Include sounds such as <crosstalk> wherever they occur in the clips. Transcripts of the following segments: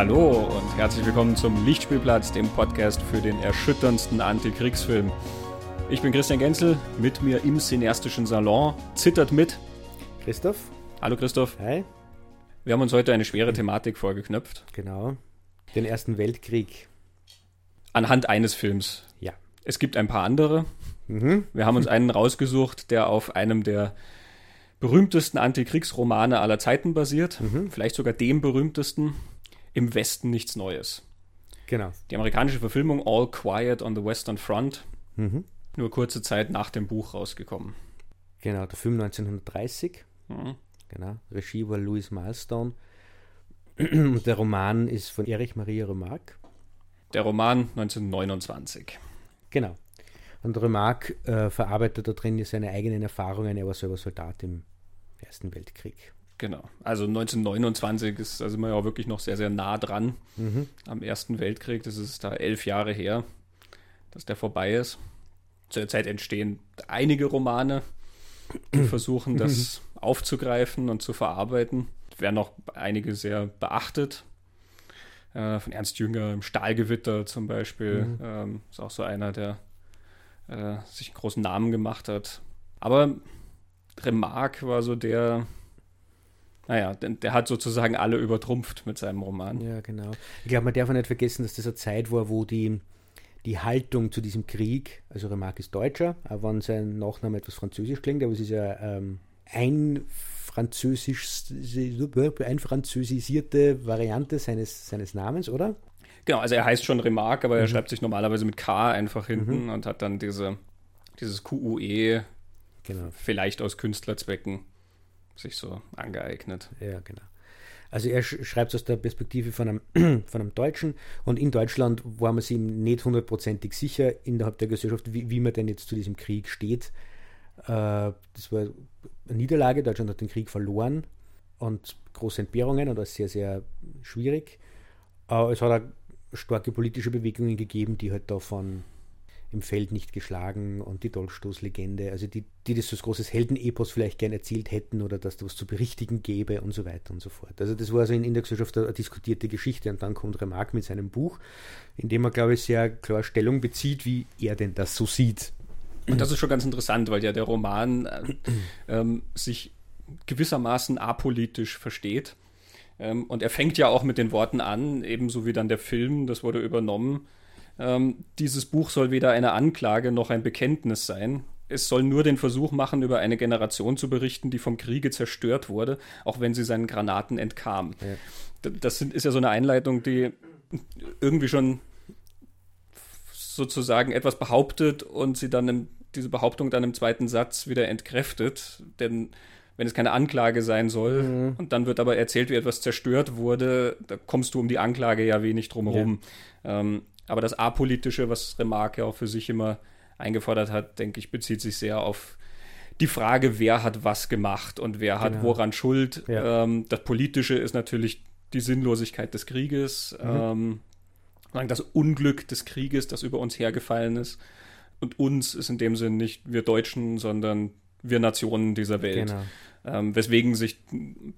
Hallo und herzlich willkommen zum Lichtspielplatz, dem Podcast für den erschütterndsten Antikriegsfilm. Ich bin Christian Genzel, mit mir im cineastischen Salon, zittert mit Christoph. Hallo Christoph. Hi. Wir haben uns heute eine schwere Thematik vorgeknöpft. Genau. Den Ersten Weltkrieg. Anhand eines Films. Ja. Es gibt ein paar andere. Mhm. Wir haben uns einen rausgesucht, der auf einem der berühmtesten Antikriegsromane aller Zeiten basiert. Mhm. Vielleicht sogar dem berühmtesten. Im Westen nichts Neues. Genau. Die amerikanische Verfilmung All Quiet on the Western Front. Mhm. Nur kurze Zeit nach dem Buch rausgekommen. Genau, der Film 1930. Mhm. Genau. Regie war Louis Milestone. Und der Roman ist von Erich Maria Remarque. Der Roman 1929. Genau. Und Remarque äh, verarbeitet da drin seine eigenen Erfahrungen. Er war selber Soldat im Ersten Weltkrieg. Genau. Also 1929 ist, da sind wir ja auch wirklich noch sehr, sehr nah dran Mhm. am Ersten Weltkrieg. Das ist da elf Jahre her, dass der vorbei ist. Zu der Zeit entstehen einige Romane, die versuchen, das aufzugreifen und zu verarbeiten. Es werden auch einige sehr beachtet. Äh, von Ernst Jünger im Stahlgewitter zum Beispiel. Mhm. Ähm, ist auch so einer, der äh, sich einen großen Namen gemacht hat. Aber Remarque war so der, naja, der, der hat sozusagen alle übertrumpft mit seinem Roman. Ja, genau. Ich glaube, man darf auch nicht vergessen, dass das eine Zeit war, wo die, die Haltung zu diesem Krieg, also Remarque ist Deutscher, auch wenn sein Nachname etwas französisch klingt, aber es ist ja ähm, ein französisch, einfranzösisierte Variante seines, seines Namens, oder? Genau, also er heißt schon Remarque, aber er Mhm. schreibt sich normalerweise mit K einfach hinten und hat dann diese, dieses QUE Genau. vielleicht aus Künstlerzwecken sich so angeeignet. Ja, genau. Also er sch schreibt es aus der Perspektive von einem, <clears throat> von einem Deutschen und in Deutschland war man sich nicht hundertprozentig sicher innerhalb der Gesellschaft, wie, wie man denn jetzt zu diesem Krieg steht. Äh, das war eine Niederlage, Deutschland hat den Krieg verloren und große Entbehrungen und das sehr, sehr schwierig. Aber es hat auch starke politische Bewegungen gegeben, die halt davon im Feld nicht geschlagen und die Dolchstoßlegende, also die, die das so als großes Heldenepos vielleicht gern erzählt hätten oder dass da was zu berichtigen gäbe und so weiter und so fort. Also das war so in, in der Gesellschaft eine diskutierte Geschichte und dann kommt Remarque mit seinem Buch, in dem er, glaube ich, sehr klar Stellung bezieht, wie er denn das so sieht. Und das ist schon ganz interessant, weil ja der Roman äh, ähm, sich gewissermaßen apolitisch versteht. Ähm, und er fängt ja auch mit den Worten an, ebenso wie dann der Film, das wurde übernommen. Ähm, dieses Buch soll weder eine Anklage noch ein Bekenntnis sein. Es soll nur den Versuch machen, über eine Generation zu berichten, die vom Kriege zerstört wurde, auch wenn sie seinen Granaten entkam. Ja. Das sind, ist ja so eine Einleitung, die irgendwie schon sozusagen etwas behauptet und sie dann im, diese Behauptung dann im zweiten Satz wieder entkräftet. Denn wenn es keine Anklage sein soll Mhm. und dann wird aber erzählt, wie etwas zerstört wurde, da kommst du um die Anklage ja wenig drum herum. Ähm, aber das Apolitische, was Remarque auch für sich immer eingefordert hat, denke ich, bezieht sich sehr auf die Frage, wer hat was gemacht und wer hat Genau. woran Schuld. Ja. Ähm, das Politische ist natürlich die Sinnlosigkeit des Krieges, Mhm. ähm, das Unglück des Krieges, das über uns hergefallen ist. Und uns ist in dem Sinn nicht wir Deutschen, sondern wir Nationen dieser Welt. Genau. Ähm, weswegen sich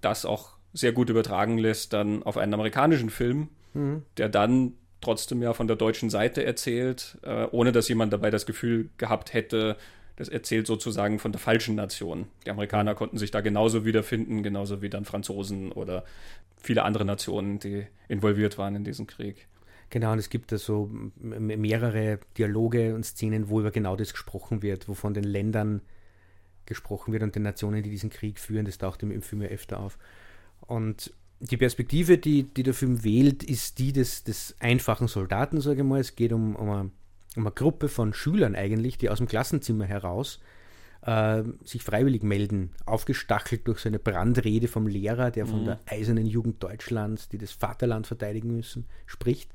das auch sehr gut übertragen lässt dann auf einen amerikanischen Film, Mhm. der dann trotzdem ja von der deutschen Seite erzählt, äh, ohne dass jemand dabei das Gefühl gehabt hätte, das erzählt sozusagen von der falschen Nation. Die Amerikaner konnten sich da genauso wiederfinden, genauso wie dann Franzosen oder viele andere Nationen, die involviert waren in diesen Krieg. Genau, und es gibt da so mehrere Dialoge und Szenen, wo über genau das gesprochen wird, wo von den Ländern gesprochen wird und den Nationen, die diesen Krieg führen. Das taucht im Film ja öfter auf. Und die Perspektive, die, die der Film wählt, ist die des, des einfachen Soldaten, sage ich mal. Es geht um, um, eine, um eine Gruppe von Schülern eigentlich, die aus dem Klassenzimmer heraus äh, sich freiwillig melden, aufgestachelt durch so eine Brandrede vom Lehrer, der von der eisernen Jugend Deutschlands, die das Vaterland verteidigen müssen, spricht.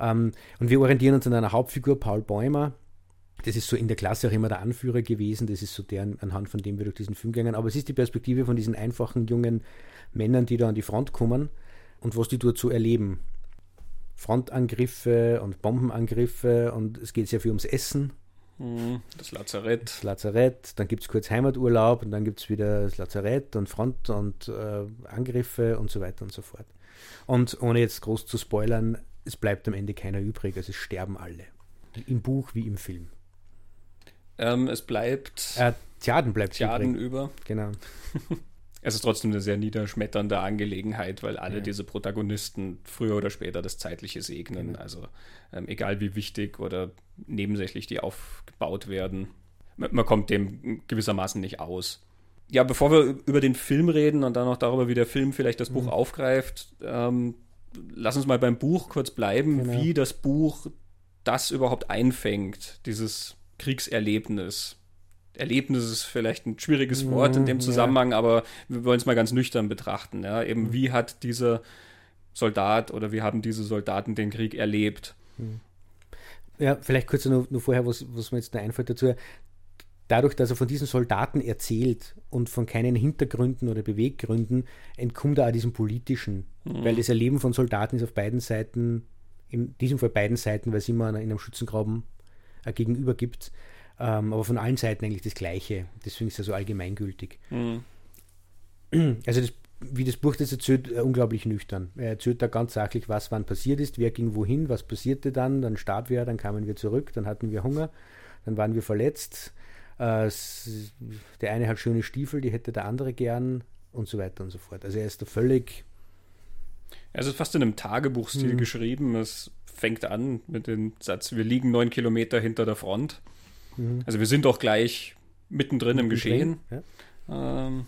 Ähm, und wir orientieren uns an einer Hauptfigur, Paul Bäumer. Das ist so in der Klasse auch immer der Anführer gewesen. Das ist so der, anhand von dem wir durch diesen Film gehen. Aber es ist die Perspektive von diesen einfachen jungen Männern, die da an die Front kommen und was die dort so erleben. Frontangriffe und Bombenangriffe und es geht sehr viel ums Essen. Mhm. Das Lazarett. Das Lazarett, dann gibt es kurz Heimaturlaub und dann gibt es wieder das Lazarett und Front und äh, Angriffe und so weiter und so fort. Und ohne jetzt groß zu spoilern, es bleibt am Ende keiner übrig, also es sterben alle. Im Buch wie im Film. Ähm, es bleibt. Äh, Tjaden bleibt Tjaden übrig. über. Genau. <laughs> es ist trotzdem eine sehr niederschmetternde Angelegenheit, weil alle ja. diese Protagonisten früher oder später das Zeitliche segnen. Genau. Also ähm, egal wie wichtig oder nebensächlich die aufgebaut werden, man, man kommt dem gewissermaßen nicht aus. Ja, bevor wir über den Film reden und dann noch darüber, wie der Film vielleicht das Buch mhm. aufgreift, ähm, lass uns mal beim Buch kurz bleiben, genau. wie das Buch das überhaupt einfängt, dieses Kriegserlebnis. Erlebnis ist vielleicht ein schwieriges Wort in dem Zusammenhang, ja. aber wir wollen es mal ganz nüchtern betrachten. Ja? Eben, mhm. wie hat dieser Soldat oder wie haben diese Soldaten den Krieg erlebt? Mhm. Ja, vielleicht kurz nur, nur vorher, was, was mir jetzt da einfällt dazu. Dadurch, dass er von diesen Soldaten erzählt und von keinen Hintergründen oder Beweggründen, entkommt er auch diesem politischen. Mhm. Weil das Erleben von Soldaten ist auf beiden Seiten, in diesem Fall beiden Seiten, weil es immer in einem Schützengraben gegenüber gibt, ähm, aber von allen Seiten eigentlich das Gleiche. Deswegen ist er so allgemeingültig. Mhm. Also das, wie das Buch das erzählt, äh, unglaublich nüchtern. Er erzählt da ganz sachlich, was wann passiert ist, wer ging wohin, was passierte dann, dann starb wer, dann kamen wir zurück, dann hatten wir Hunger, dann waren wir verletzt. Äh, der eine hat schöne Stiefel, die hätte der andere gern und so weiter und so fort. Also er ist da völlig. Es ist fast in einem Tagebuchstil mhm. geschrieben. Es fängt an mit dem Satz, wir liegen neun Kilometer hinter der Front. Mhm. Also wir sind doch gleich mittendrin im Geschehen. Ja. Ähm,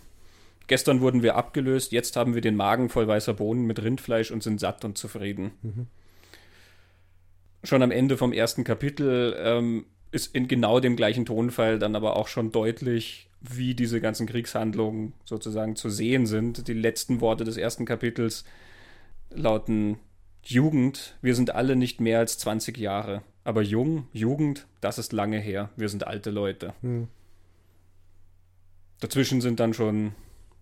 gestern wurden wir abgelöst, jetzt haben wir den Magen voll weißer Bohnen mit Rindfleisch und sind satt und zufrieden. Mhm. Schon am Ende vom ersten Kapitel ähm, ist in genau dem gleichen Tonfall dann aber auch schon deutlich, wie diese ganzen Kriegshandlungen sozusagen zu sehen sind. Die letzten Worte des ersten Kapitels lauten Jugend, wir sind alle nicht mehr als 20 Jahre. Aber jung, Jugend, das ist lange her. Wir sind alte Leute. Hm. Dazwischen sind dann schon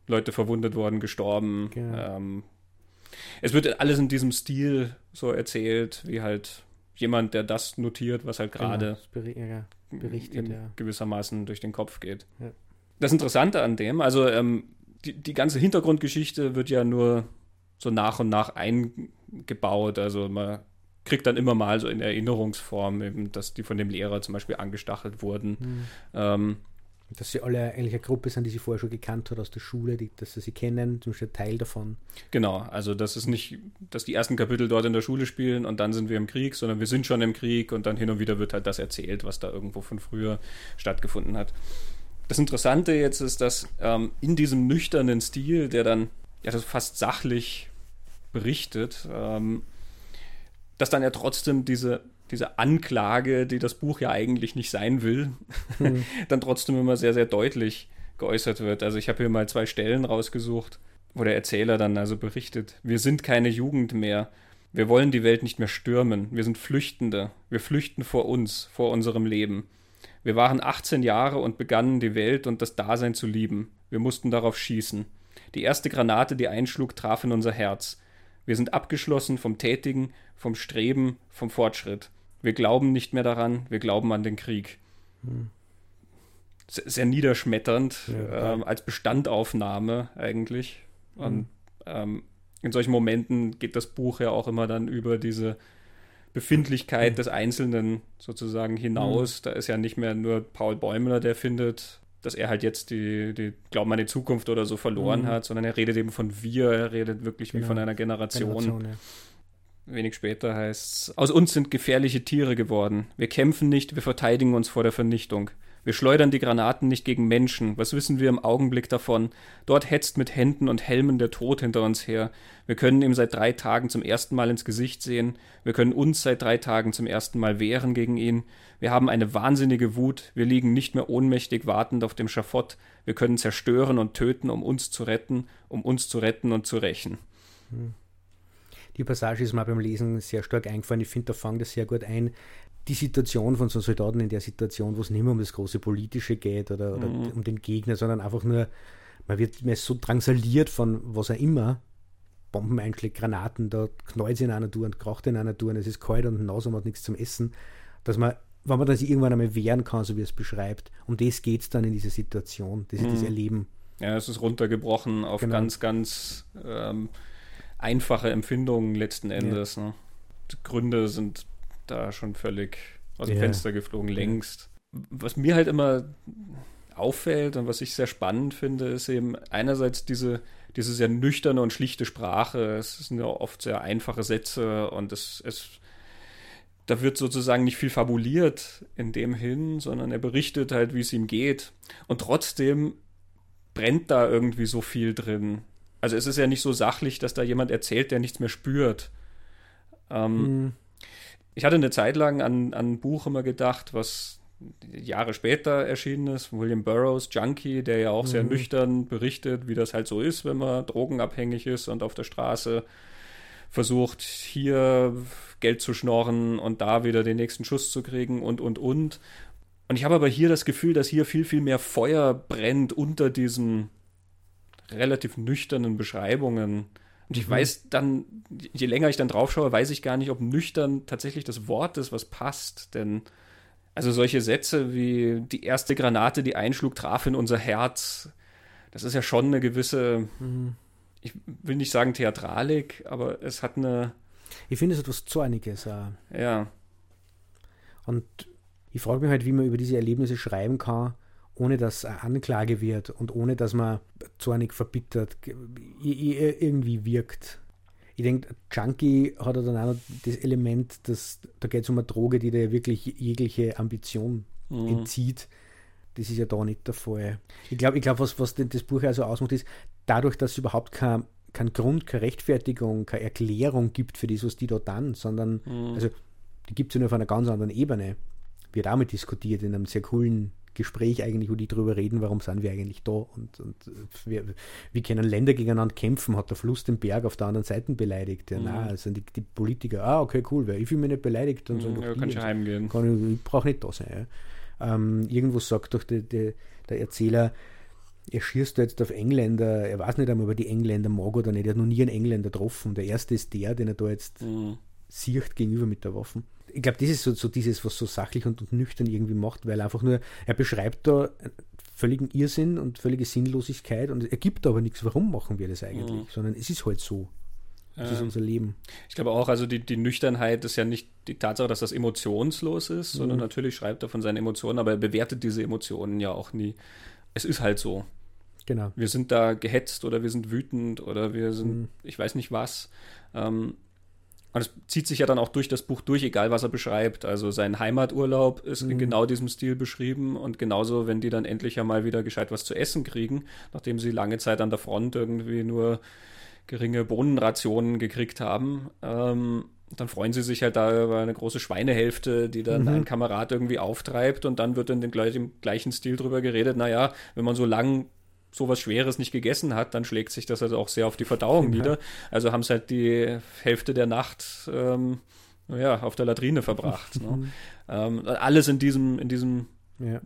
Leute verwundet worden, gestorben. Genau. Ähm, es wird alles in diesem Stil so erzählt, wie halt jemand, der das notiert, was halt genau, gerade genau, berichtet, ja. gewissermaßen durch den Kopf geht. Ja. Das Interessante an dem, also ähm, die, die ganze Hintergrundgeschichte wird ja nur so nach und nach eingebaut. Also man kriegt dann immer mal so in Erinnerungsform, eben, dass die von dem Lehrer zum Beispiel angestachelt wurden. Mhm. Ähm, dass sie alle eigentlich eine Gruppe sind, die sie vorher schon gekannt hat aus der Schule, die, dass sie sie kennen, zum Beispiel Teil davon. Genau, also das ist nicht, dass die ersten Kapitel dort in der Schule spielen und dann sind wir im Krieg, sondern wir sind schon im Krieg und dann hin und wieder wird halt das erzählt, was da irgendwo von früher stattgefunden hat. Das Interessante jetzt ist, dass ähm, in diesem nüchternen Stil, der dann ja das fast sachlich berichtet, ähm, dass dann ja trotzdem diese, diese Anklage, die das Buch ja eigentlich nicht sein will, mhm. <laughs> dann trotzdem immer sehr, sehr deutlich geäußert wird. Also ich habe hier mal zwei Stellen rausgesucht, wo der Erzähler dann also berichtet, wir sind keine Jugend mehr, wir wollen die Welt nicht mehr stürmen, wir sind Flüchtende, wir flüchten vor uns, vor unserem Leben. Wir waren 18 Jahre und begannen die Welt und das Dasein zu lieben. Wir mussten darauf schießen. Die erste Granate, die einschlug, traf in unser Herz. Wir sind abgeschlossen vom Tätigen, vom Streben, vom Fortschritt. Wir glauben nicht mehr daran, wir glauben an den Krieg. Hm. Sehr, niederschmetternd, ja, ähm, als Bestandaufnahme eigentlich. Hm. Und ähm, in solchen Momenten geht das Buch ja auch immer dann über diese Befindlichkeit hm. des Einzelnen sozusagen hinaus. Hm. Da ist ja nicht mehr nur Paul Bäumler, der findet, dass er halt jetzt die, die Glauben an die Zukunft oder so verloren mhm. hat, sondern er redet eben von wir, er redet wirklich genau. wie von einer Generation. Generation ja. Wenig später heißt es, aus uns sind gefährliche Tiere geworden. Wir kämpfen nicht, wir verteidigen uns vor der Vernichtung. Wir schleudern die Granaten nicht gegen Menschen. Was wissen wir im Augenblick davon? Dort hetzt mit Händen und Helmen der Tod hinter uns her. Wir können ihm seit drei Tagen zum ersten Mal ins Gesicht sehen. Wir können uns seit drei Tagen zum ersten Mal wehren gegen ihn. Wir haben eine wahnsinnige Wut. Wir liegen nicht mehr ohnmächtig wartend auf dem Schafott. Wir können zerstören und töten, um uns zu retten, um uns zu retten und zu rächen. Hm. Die Passage ist mir beim Lesen sehr stark eingefallen. Ich finde, da fängt das sehr gut ein, die Situation von so Soldaten in der Situation, wo es nicht mehr um das große Politische geht oder, oder mhm. um den Gegner, sondern einfach nur, man wird man ist so drangsaliert von was auch immer, Bombeneinschläge, Granaten, da knallt es in einer Tour und kracht in einer Tour und es ist kalt und nass und man hat nichts zum Essen, dass man, wenn man das irgendwann einmal wehren kann, so wie es beschreibt, um das geht es dann in dieser Situation, das ist mhm. das Erleben. Ja, es ist runtergebrochen auf genau. ganz, ganz ähm, einfache Empfindungen letzten Endes. Ja. Ne? Gründe sind da schon völlig aus dem ja. Fenster geflogen, längst. Was mir halt immer auffällt und was ich sehr spannend finde, ist eben einerseits diese, diese sehr nüchterne und schlichte Sprache. Es sind ja oft sehr einfache Sätze und es, es da wird sozusagen nicht viel fabuliert in dem hin, sondern er berichtet halt, wie es ihm geht. Und trotzdem brennt da irgendwie so viel drin. Also es ist ja nicht so sachlich, dass da jemand erzählt, der nichts mehr spürt. Ähm, hm. Ich hatte eine Zeit lang an, an ein Buch immer gedacht, was Jahre später erschienen ist, William Burroughs, Junkie, der ja auch mhm. sehr nüchtern berichtet, wie das halt so ist, wenn man drogenabhängig ist und auf der Straße versucht, hier Geld zu schnorren und da wieder den nächsten Schuss zu kriegen und, und, und. Und ich habe aber hier das Gefühl, dass hier viel, viel mehr Feuer brennt unter diesen relativ nüchternen Beschreibungen. Und ich mhm. weiß dann, je länger ich dann drauf schaue, weiß ich gar nicht, ob nüchtern tatsächlich das Wort ist, was passt. Denn, also solche Sätze wie die erste Granate, die einschlug, traf in unser Herz. Das ist ja schon eine gewisse, mhm. ich will nicht sagen Theatralik, aber es hat eine. Ich finde es etwas Zorniges. Äh. Ja. Und ich frage mich halt, wie man über diese Erlebnisse schreiben kann, ohne dass eine Anklage wird und ohne dass man zornig verbittert irgendwie wirkt. Ich denke, Junkie hat dann auch noch das Element, dass da geht es um eine Droge, die dir wirklich jegliche Ambition mhm. entzieht. Das ist ja da nicht der Fall. Ich glaube, ich glaub, was, was das Buch also ausmacht, ist, dadurch, dass es überhaupt kein, kein Grund, keine Rechtfertigung, keine Erklärung gibt für das, was die da dann, sondern, mhm. also, die gibt es ja nur auf einer ganz anderen Ebene. Wird damit diskutiert in einem sehr coolen Gespräch eigentlich, wo die drüber reden, warum sind wir eigentlich da und, und wir, wie können Länder gegeneinander kämpfen, hat der Fluss den Berg auf der anderen Seite beleidigt. Ja, mhm. na, also die, die, Politiker, ah, okay, cool, weil ich fühle mich nicht beleidigt und so. Mhm, ja, kann schon heimgehen. Kann ich, ich brauche nicht da sein. Ja. Ähm, irgendwo sagt doch die, die, der Erzähler, er schießt jetzt auf Engländer, er weiß nicht einmal, ob er die Engländer mag oder nicht, er hat noch nie einen Engländer getroffen. Der erste ist der, den er da jetzt mhm. sieht gegenüber mit der Waffe ich glaube, das ist so, so dieses, was so sachlich und, und, nüchtern irgendwie macht, weil einfach nur, er beschreibt da völligen Irrsinn und völlige Sinnlosigkeit und er gibt aber nichts, warum machen wir das eigentlich, mhm. sondern es ist halt so. Das ist unser Leben. Ich glaube auch, also die, die Nüchternheit ist ja nicht die Tatsache, dass das emotionslos ist, mhm. sondern natürlich schreibt er von seinen Emotionen, aber er bewertet diese Emotionen ja auch nie. Es ist halt so. Genau. Wir sind da gehetzt oder wir sind wütend oder wir sind, mhm. ich weiß nicht was. Ähm, und es zieht sich ja dann auch durch das Buch durch, egal was er beschreibt. Also sein Heimaturlaub ist mhm. in genau diesem Stil beschrieben und genauso, wenn die dann endlich einmal wieder gescheit was zu essen kriegen, nachdem sie lange Zeit an der Front irgendwie nur geringe Bohnenrationen gekriegt haben, ähm, dann freuen sie sich halt da über eine große Schweinehälfte, die dann mhm. ein Kamerad irgendwie auftreibt und dann wird in dem gleichen Stil drüber geredet, naja, wenn man so lang sowas Schweres nicht gegessen hat, dann schlägt sich das also auch sehr auf die Verdauung ja. nieder. Also haben sie halt die Hälfte der Nacht ähm, ja, auf der Latrine verbracht. ne? Mhm. ähm, alles in diesem, in diesem ja.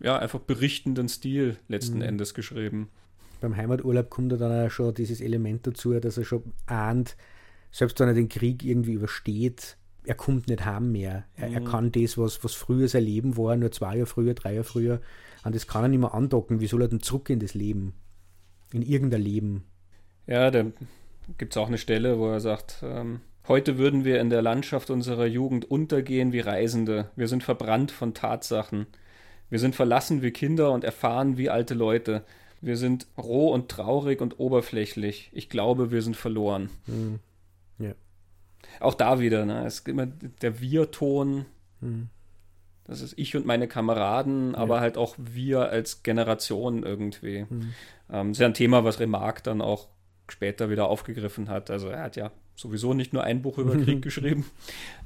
ja einfach berichtenden Stil letzten mhm. Endes geschrieben. Beim Heimaturlaub kommt da dann auch schon dieses Element dazu, dass er schon ahnt, selbst wenn er den Krieg irgendwie übersteht, er kommt nicht heim mehr. Er, mhm. er kann das, was, was früher sein Leben war, nur zwei Jahre früher, drei Jahre früher, an das kann er nicht mehr andocken. Wie soll er denn zurück in das Leben? In irgendein Leben? Ja, da gibt es auch eine Stelle, wo er sagt, ähm, heute würden wir in der Landschaft unserer Jugend untergehen wie Reisende. Wir sind verbrannt von Tatsachen. Wir sind verlassen wie Kinder und erfahren wie alte Leute. Wir sind roh und traurig und oberflächlich. Ich glaube, wir sind verloren. Hm. Ja. Auch da wieder, ne? Es ist immer der Wir-Ton. Hm. Das ist ich und meine Kameraden, ja. aber halt auch wir als Generation irgendwie. Mhm. Ähm, das ist ja ein Thema, was Remarque dann auch später wieder aufgegriffen hat. Also er hat ja sowieso nicht nur ein Buch über <laughs> Krieg geschrieben,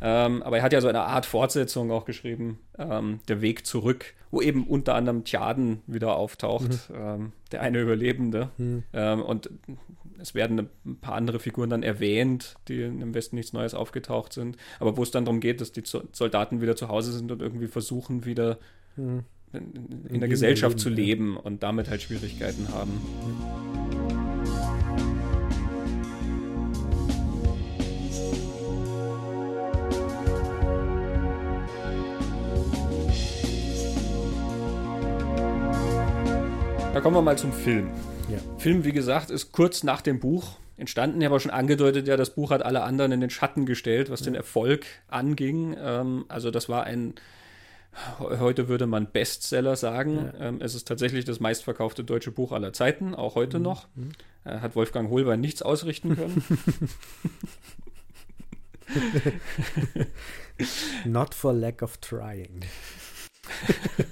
ähm, aber er hat ja so eine Art Fortsetzung auch geschrieben, ähm, Der Weg zurück, wo eben unter anderem Tjaden wieder auftaucht, mhm. ähm, der eine Überlebende. Mhm. Ähm, und es werden ein paar andere Figuren dann erwähnt, die im Westen nichts Neues aufgetaucht sind, aber wo es dann darum geht, dass die Soldaten wieder zu Hause sind und irgendwie versuchen, wieder mhm. in, in, der Gesellschaft leben, zu leben ja. und damit halt Schwierigkeiten haben. Da kommen wir mal zum Film. Ja. Film, wie gesagt, ist kurz nach dem Buch entstanden. Ich habe auch schon angedeutet, ja, das Buch hat alle anderen in den Schatten gestellt, was ja. den Erfolg anging. Ähm, also das war ein, heute würde man Bestseller sagen. Ja. Ähm, es ist tatsächlich das meistverkaufte deutsche Buch aller Zeiten, auch heute mhm. noch. Mhm. Äh, hat Wolfgang Holbein nichts ausrichten können. <laughs> <laughs> Not for lack of trying.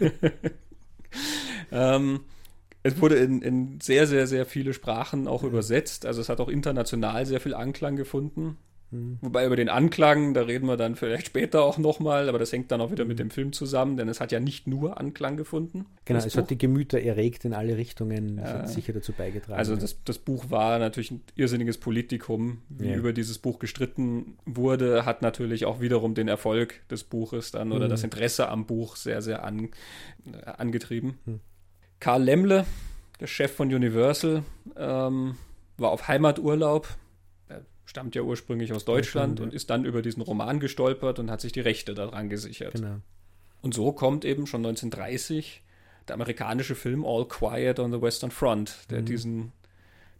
<laughs> ähm, es wurde in, in, sehr, sehr, sehr viele Sprachen auch übersetzt. Also es hat auch international sehr viel Anklang gefunden. Mhm. Wobei über den Anklang, da reden wir dann vielleicht später auch nochmal, aber das hängt dann auch wieder mit dem Film zusammen, denn es hat ja nicht nur Anklang gefunden. Genau, es Buch. hat die Gemüter erregt in alle Richtungen, ja. sicher dazu beigetragen. Also das, das, Buch war natürlich ein irrsinniges Politikum, wie ja. über dieses Buch gestritten wurde, hat natürlich auch wiederum den Erfolg des Buches dann oder mhm. das Interesse am Buch sehr, sehr an, äh, angetrieben. Mhm. Karl Lemle, der Chef von Universal, ähm, war auf Heimaturlaub stammt ja ursprünglich aus Deutschland und ist dann über diesen Roman gestolpert und hat sich die Rechte daran gesichert. Genau. Und so kommt eben schon 1930 der amerikanische Film All Quiet on the Western Front, der mhm. diesen,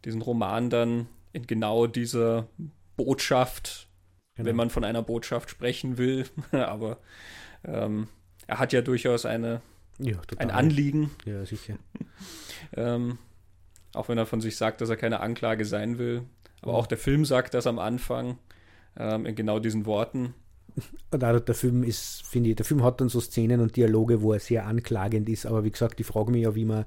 diesen Roman dann in genau dieser Botschaft, genau. wenn man von einer Botschaft sprechen will, <laughs> aber ähm, er hat ja durchaus eine, ja, ein Anliegen. Ja, sicher. <laughs> ähm, auch wenn er von sich sagt, dass er keine Anklage sein will, aber auch der Film sagt das am Anfang ähm, in genau diesen Worten. <laughs> Und auch der Film ist, finde ich, der Film hat dann so Szenen und Dialoge, wo er sehr anklagend ist. Aber wie gesagt, ich frage mich ja, wie man,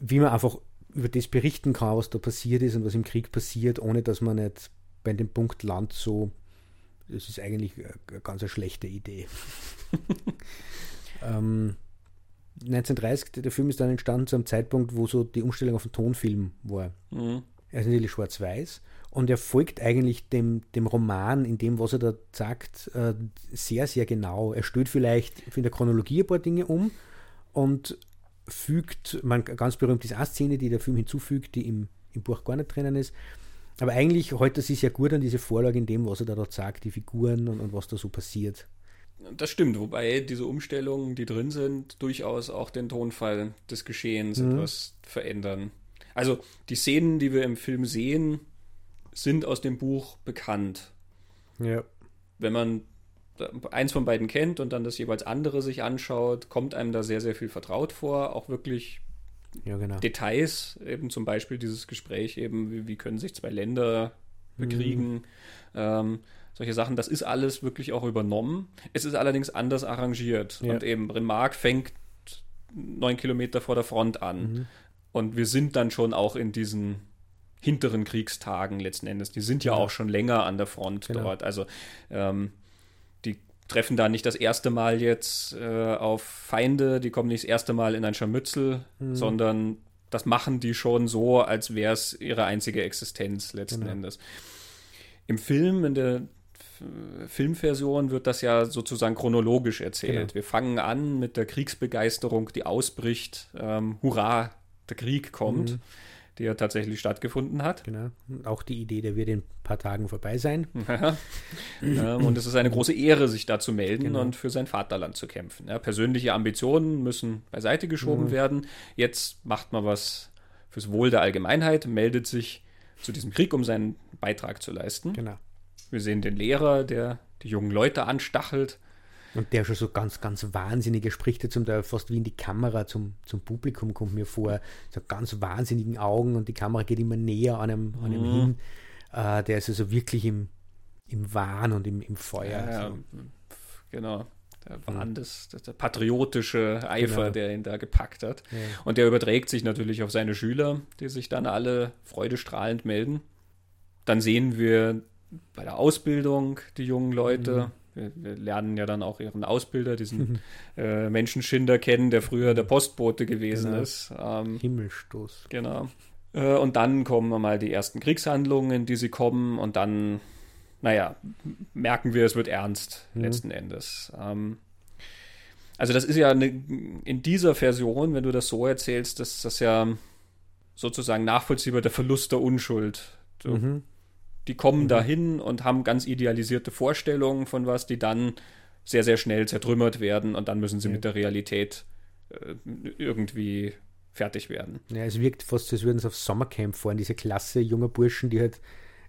wie man einfach über das berichten kann, was da passiert ist und was im Krieg passiert, ohne dass man nicht bei dem Punkt landet, so, das ist eigentlich eine ganz eine schlechte Idee. <laughs> ähm, 1930, der Film ist dann entstanden zu einem Zeitpunkt, wo so die Umstellung auf den Tonfilm war. Mhm. Er ist natürlich schwarz-weiß und er folgt eigentlich dem, dem Roman in dem, was er da sagt, äh, sehr, sehr genau. Er stellt vielleicht in der Chronologie ein paar Dinge um und fügt, man ganz berühmt ist eine Szene, die der Film hinzufügt, die im, im Buch gar nicht drinnen ist. Aber eigentlich hält er sich sehr gut an diese Vorlage in dem, was er da dort sagt, die Figuren und, und was da so passiert. Das stimmt, wobei diese Umstellungen, die drin sind, durchaus auch den Tonfall des Geschehens mhm. etwas verändern. Also die Szenen, die wir im Film sehen, sind aus dem Buch bekannt. Ja. Wenn man eins von beiden kennt und dann das jeweils andere sich anschaut, kommt einem da sehr, sehr viel vertraut vor. Auch wirklich ja, genau. Details, eben zum Beispiel dieses Gespräch eben, wie, wie können sich zwei Länder bekriegen. Mhm. Ähm, solche Sachen, das ist alles wirklich auch übernommen. Es ist allerdings anders arrangiert. Ja. Und eben Remarque fängt neun Kilometer vor der Front an. Mhm. Und wir sind dann schon auch in diesen hinteren Kriegstagen letzten Endes. Die sind ja, ja. auch schon länger an der Front genau. dort. Also ähm, die treffen da nicht das erste Mal jetzt äh, auf Feinde, die kommen nicht das erste Mal in ein Scharmützel, mhm. sondern das machen die schon so, als wäre es ihre einzige Existenz letzten genau. Endes. Im Film, in der Filmversion wird das ja sozusagen chronologisch erzählt. Genau. Wir fangen an mit der Kriegsbegeisterung, die ausbricht. Ähm, hurra, der Krieg kommt, mhm. der ja tatsächlich stattgefunden hat. Genau. Auch die Idee, der wird in ein paar Tagen vorbei sein. <laughs> ähm, und es ist eine große Ehre, sich da zu melden genau. und für sein Vaterland zu kämpfen. Ja, persönliche Ambitionen müssen beiseite geschoben mhm. werden. Jetzt macht man was fürs Wohl der Allgemeinheit, meldet sich zu diesem Krieg, um seinen Beitrag zu leisten. Genau. Wir sehen den Lehrer, der die jungen Leute anstachelt und der schon so ganz, ganz wahnsinnige spricht jetzt zum Teil fast wie in die Kamera zum, zum Publikum, kommt mir vor. So ganz wahnsinnigen Augen und die Kamera geht immer näher an einem, an mhm. hin. Äh, der ist also wirklich im, im Wahn und im, im Feuer. Ja, so. genau. Der mhm. Wahn, mhm. des, der patriotische Eifer, genau. der ihn da gepackt hat. Ja. Und der überträgt sich natürlich auf seine Schüler, die sich dann alle freudestrahlend melden. Dann sehen wir bei der Ausbildung die jungen Leute. Mhm wir, wir, lernen ja dann auch ihren Ausbilder, diesen <laughs> äh, Menschenschinder kennen, der früher der Postbote gewesen genau. ist. Ähm, Himmelstoß. Genau. Äh, und dann kommen mal die ersten Kriegshandlungen, die sie kommen und dann, naja, merken wir, es wird ernst mhm. letzten Endes. Ähm, also das ist ja eine, in dieser Version, wenn du das so erzählst, dass das ja sozusagen nachvollziehbar der Verlust der Unschuld. Du mhm. Die kommen mhm. dahin und haben ganz idealisierte Vorstellungen von was, die dann sehr, sehr schnell zertrümmert werden und dann müssen sie ja. mit der Realität äh, irgendwie fertig werden. Ja, es wirkt fast so, als würden sie auf Sommercamp fahren, diese Klasse junger Burschen, die halt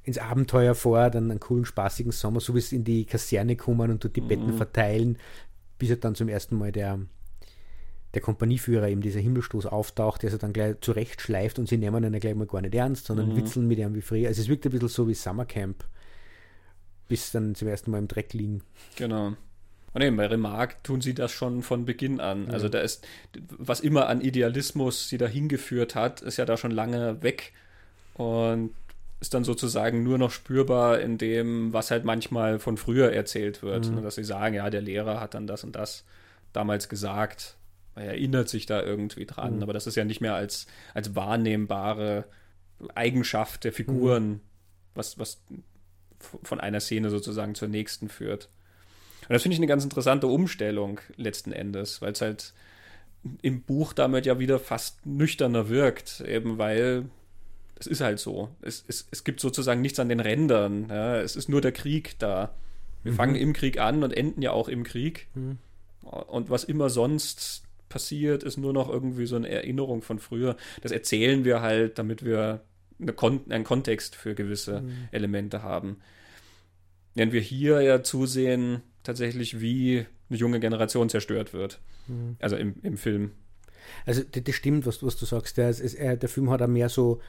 ins Abenteuer fahren, dann einen coolen, spaßigen Sommer, so wie es in die Kaserne kommen und dort die mhm. Betten verteilen, bis er dann zum ersten Mal der, der Kompanieführer eben dieser Himmelstoß auftaucht, der sie dann gleich zurechtschleift und sie nehmen ihn gleich mal gar nicht ernst, sondern mhm. witzeln mit ihm wie früher. Also es wirkt ein bisschen so wie Summercamp, bis dann zum ersten Mal im Dreck liegen. Genau. Und eben bei Remarque tun sie das schon von Beginn an. Mhm. Also da ist, was immer an Idealismus sie dahin geführt hat, ist ja da schon lange weg und ist dann sozusagen nur noch spürbar in dem, was halt manchmal von früher erzählt wird. Mhm. Dass sie sagen, ja, der Lehrer hat dann das und das damals gesagt. Er erinnert sich da irgendwie dran, mhm. aber das ist ja nicht mehr als, als wahrnehmbare Eigenschaft der Figuren, mhm. was, was von einer Szene sozusagen zur nächsten führt. Und das finde ich eine ganz interessante Umstellung letzten Endes, weil es halt im Buch damit ja wieder fast nüchterner wirkt, eben weil es ist halt so. Es, es, es gibt sozusagen nichts an den Rändern. Ja? Es ist nur der Krieg da. Wir mhm. fangen im Krieg an und enden ja auch im Krieg. Mhm. Und was immer sonst passiert, ist nur noch irgendwie so eine Erinnerung von früher. Das erzählen wir halt, damit wir eine Kon einen Kontext für gewisse mhm. Elemente haben. Während wir hier ja zusehen, tatsächlich, wie eine junge Generation zerstört wird. Mhm. Also im, im Film. Also das, stimmt, was, was du sagst. Der, der Film hat auch mehr so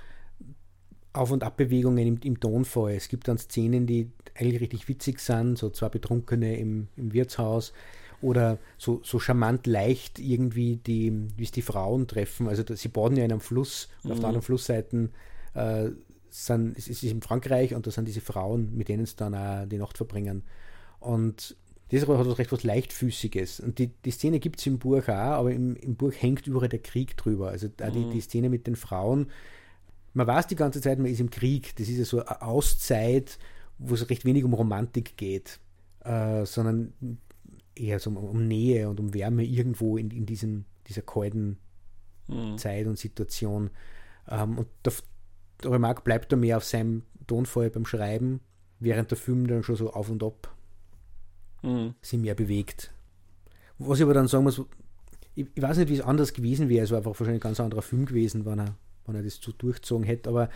Auf- und Abbewegungen im, im Tonfall. Es gibt dann Szenen, die eigentlich richtig witzig sind, so zwei Betrunkene im, im Wirtshaus oder so, so charmant leicht irgendwie, die, wie es die Frauen treffen. Also sie baden ja in einem Fluss und mhm. auf der mhm. anderen Flussseite äh, sind, es ist in Frankreich und da sind diese Frauen, mit denen sie dann auch die Nacht verbringen. Und das hat was recht was Leichtfüßiges. Und die, die Szene gibt es im Buch auch, aber im, im Buch hängt überall der Krieg drüber. Also mhm. die, die Szene mit den Frauen. Man weiß die ganze Zeit, man ist im Krieg. Das ist ja so eine Auszeit, wo es recht wenig um Romantik geht, äh, sondern eher so um, um, Nähe und um Wärme irgendwo in, in diesem, dieser kalten mhm. Zeit und Situation. Ähm, und der, der Remark bleibt da mehr auf seinem Tonfall beim Schreiben, während der Film dann schon so auf und ab mhm. sich mehr bewegt. Was ich aber dann sagen muss, ich, ich weiß nicht, wie es anders gewesen wäre. Es war einfach wahrscheinlich ein ganz anderer Film gewesen, wenn er, wenn er das so durchgezogen hätte. Aber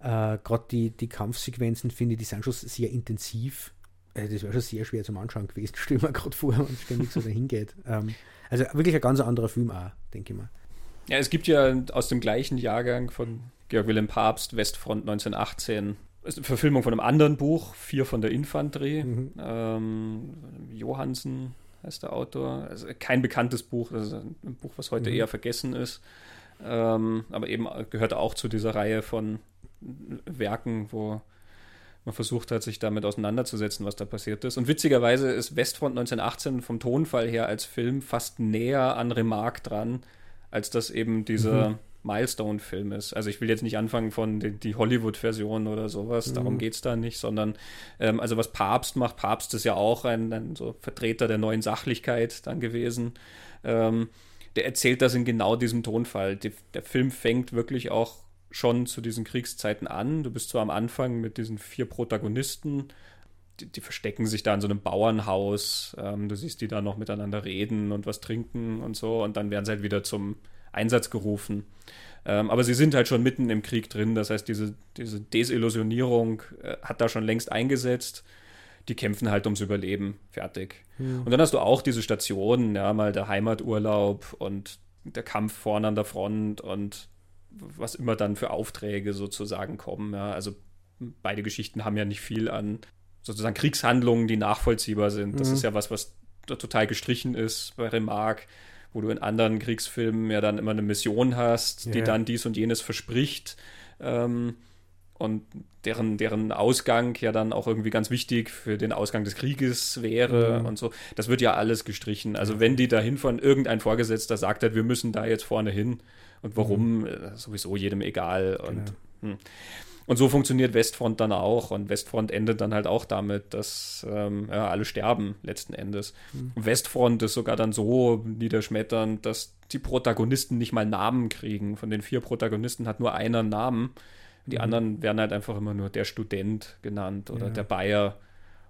äh, gerade die, die Kampfsequenzen, finde ich, die sind schon sehr intensiv. Also das wäre schon sehr schwer zum Anschauen gewesen. <laughs> Stell mir gerade vor, wenn es ständig so dahin geht. Ähm, also wirklich ein ganz anderer Film auch, denke ich mal. Ja, es gibt ja aus dem gleichen Jahrgang von Georg Wilhelm Papst, Westfront 1918, ist eine Verfilmung von einem anderen Buch, Vier von der Infanterie. Mhm. Ähm, Johansen heißt der Autor. Also kein bekanntes Buch, ist ein Buch, was heute mhm. eher vergessen ist. Ähm, aber eben gehört auch zu dieser Reihe von Werken, wo man versucht hat, sich damit auseinanderzusetzen, was da passiert ist. Und witzigerweise ist Westfront 1918 vom Tonfall her als Film fast näher an Remarque dran, als das eben diese. Mhm Milestone-Film ist. Also ich will jetzt nicht anfangen von die, die Hollywood-Version oder sowas, mhm. darum geht es da nicht, sondern ähm, also was Papst macht, Papst ist ja auch ein, ein so Vertreter der neuen Sachlichkeit dann gewesen. Ähm, der erzählt das in genau diesem Tonfall. Die, der Film fängt wirklich auch schon zu diesen Kriegszeiten an. Du bist zwar am Anfang mit diesen vier Protagonisten, die, die verstecken sich da in so einem Bauernhaus. Ähm, du siehst die da noch miteinander reden und was trinken und so. Und dann werden sie halt wieder zum Einsatz gerufen. Ähm, aber sie sind halt schon mitten im Krieg drin. Das heißt, diese, diese Desillusionierung äh, hat da schon längst eingesetzt. Die kämpfen halt ums Überleben. Fertig. Mhm. Und dann hast du auch diese Stationen, ja, mal der Heimaturlaub und der Kampf vorne an der Front und was immer dann für Aufträge sozusagen kommen. Ja. Also beide Geschichten haben ja nicht viel an sozusagen Kriegshandlungen, die nachvollziehbar sind. Das mhm. ist ja was, was total gestrichen ist bei Remarque wo du in anderen Kriegsfilmen ja dann immer eine Mission hast, die ja. dann dies und jenes verspricht. Ähm, und deren, deren Ausgang ja dann auch irgendwie ganz wichtig für den Ausgang des Krieges wäre mhm. und so. Das wird ja alles gestrichen. Also wenn die da hinfahren, irgendein Vorgesetzter sagt halt, wir müssen da jetzt vorne hin und warum, mhm. Äh, sowieso jedem egal. Und, genau. Hm. Und so funktioniert Westfront dann auch. Und Westfront endet dann halt auch damit, dass ähm, ja, alle sterben letzten Endes. Mhm. Westfront ist sogar dann so niederschmetternd, dass die Protagonisten nicht mal Namen kriegen. Von den vier Protagonisten hat nur einer einen Namen. Die mhm. anderen werden halt einfach immer nur der Student genannt oder ja. der Bayer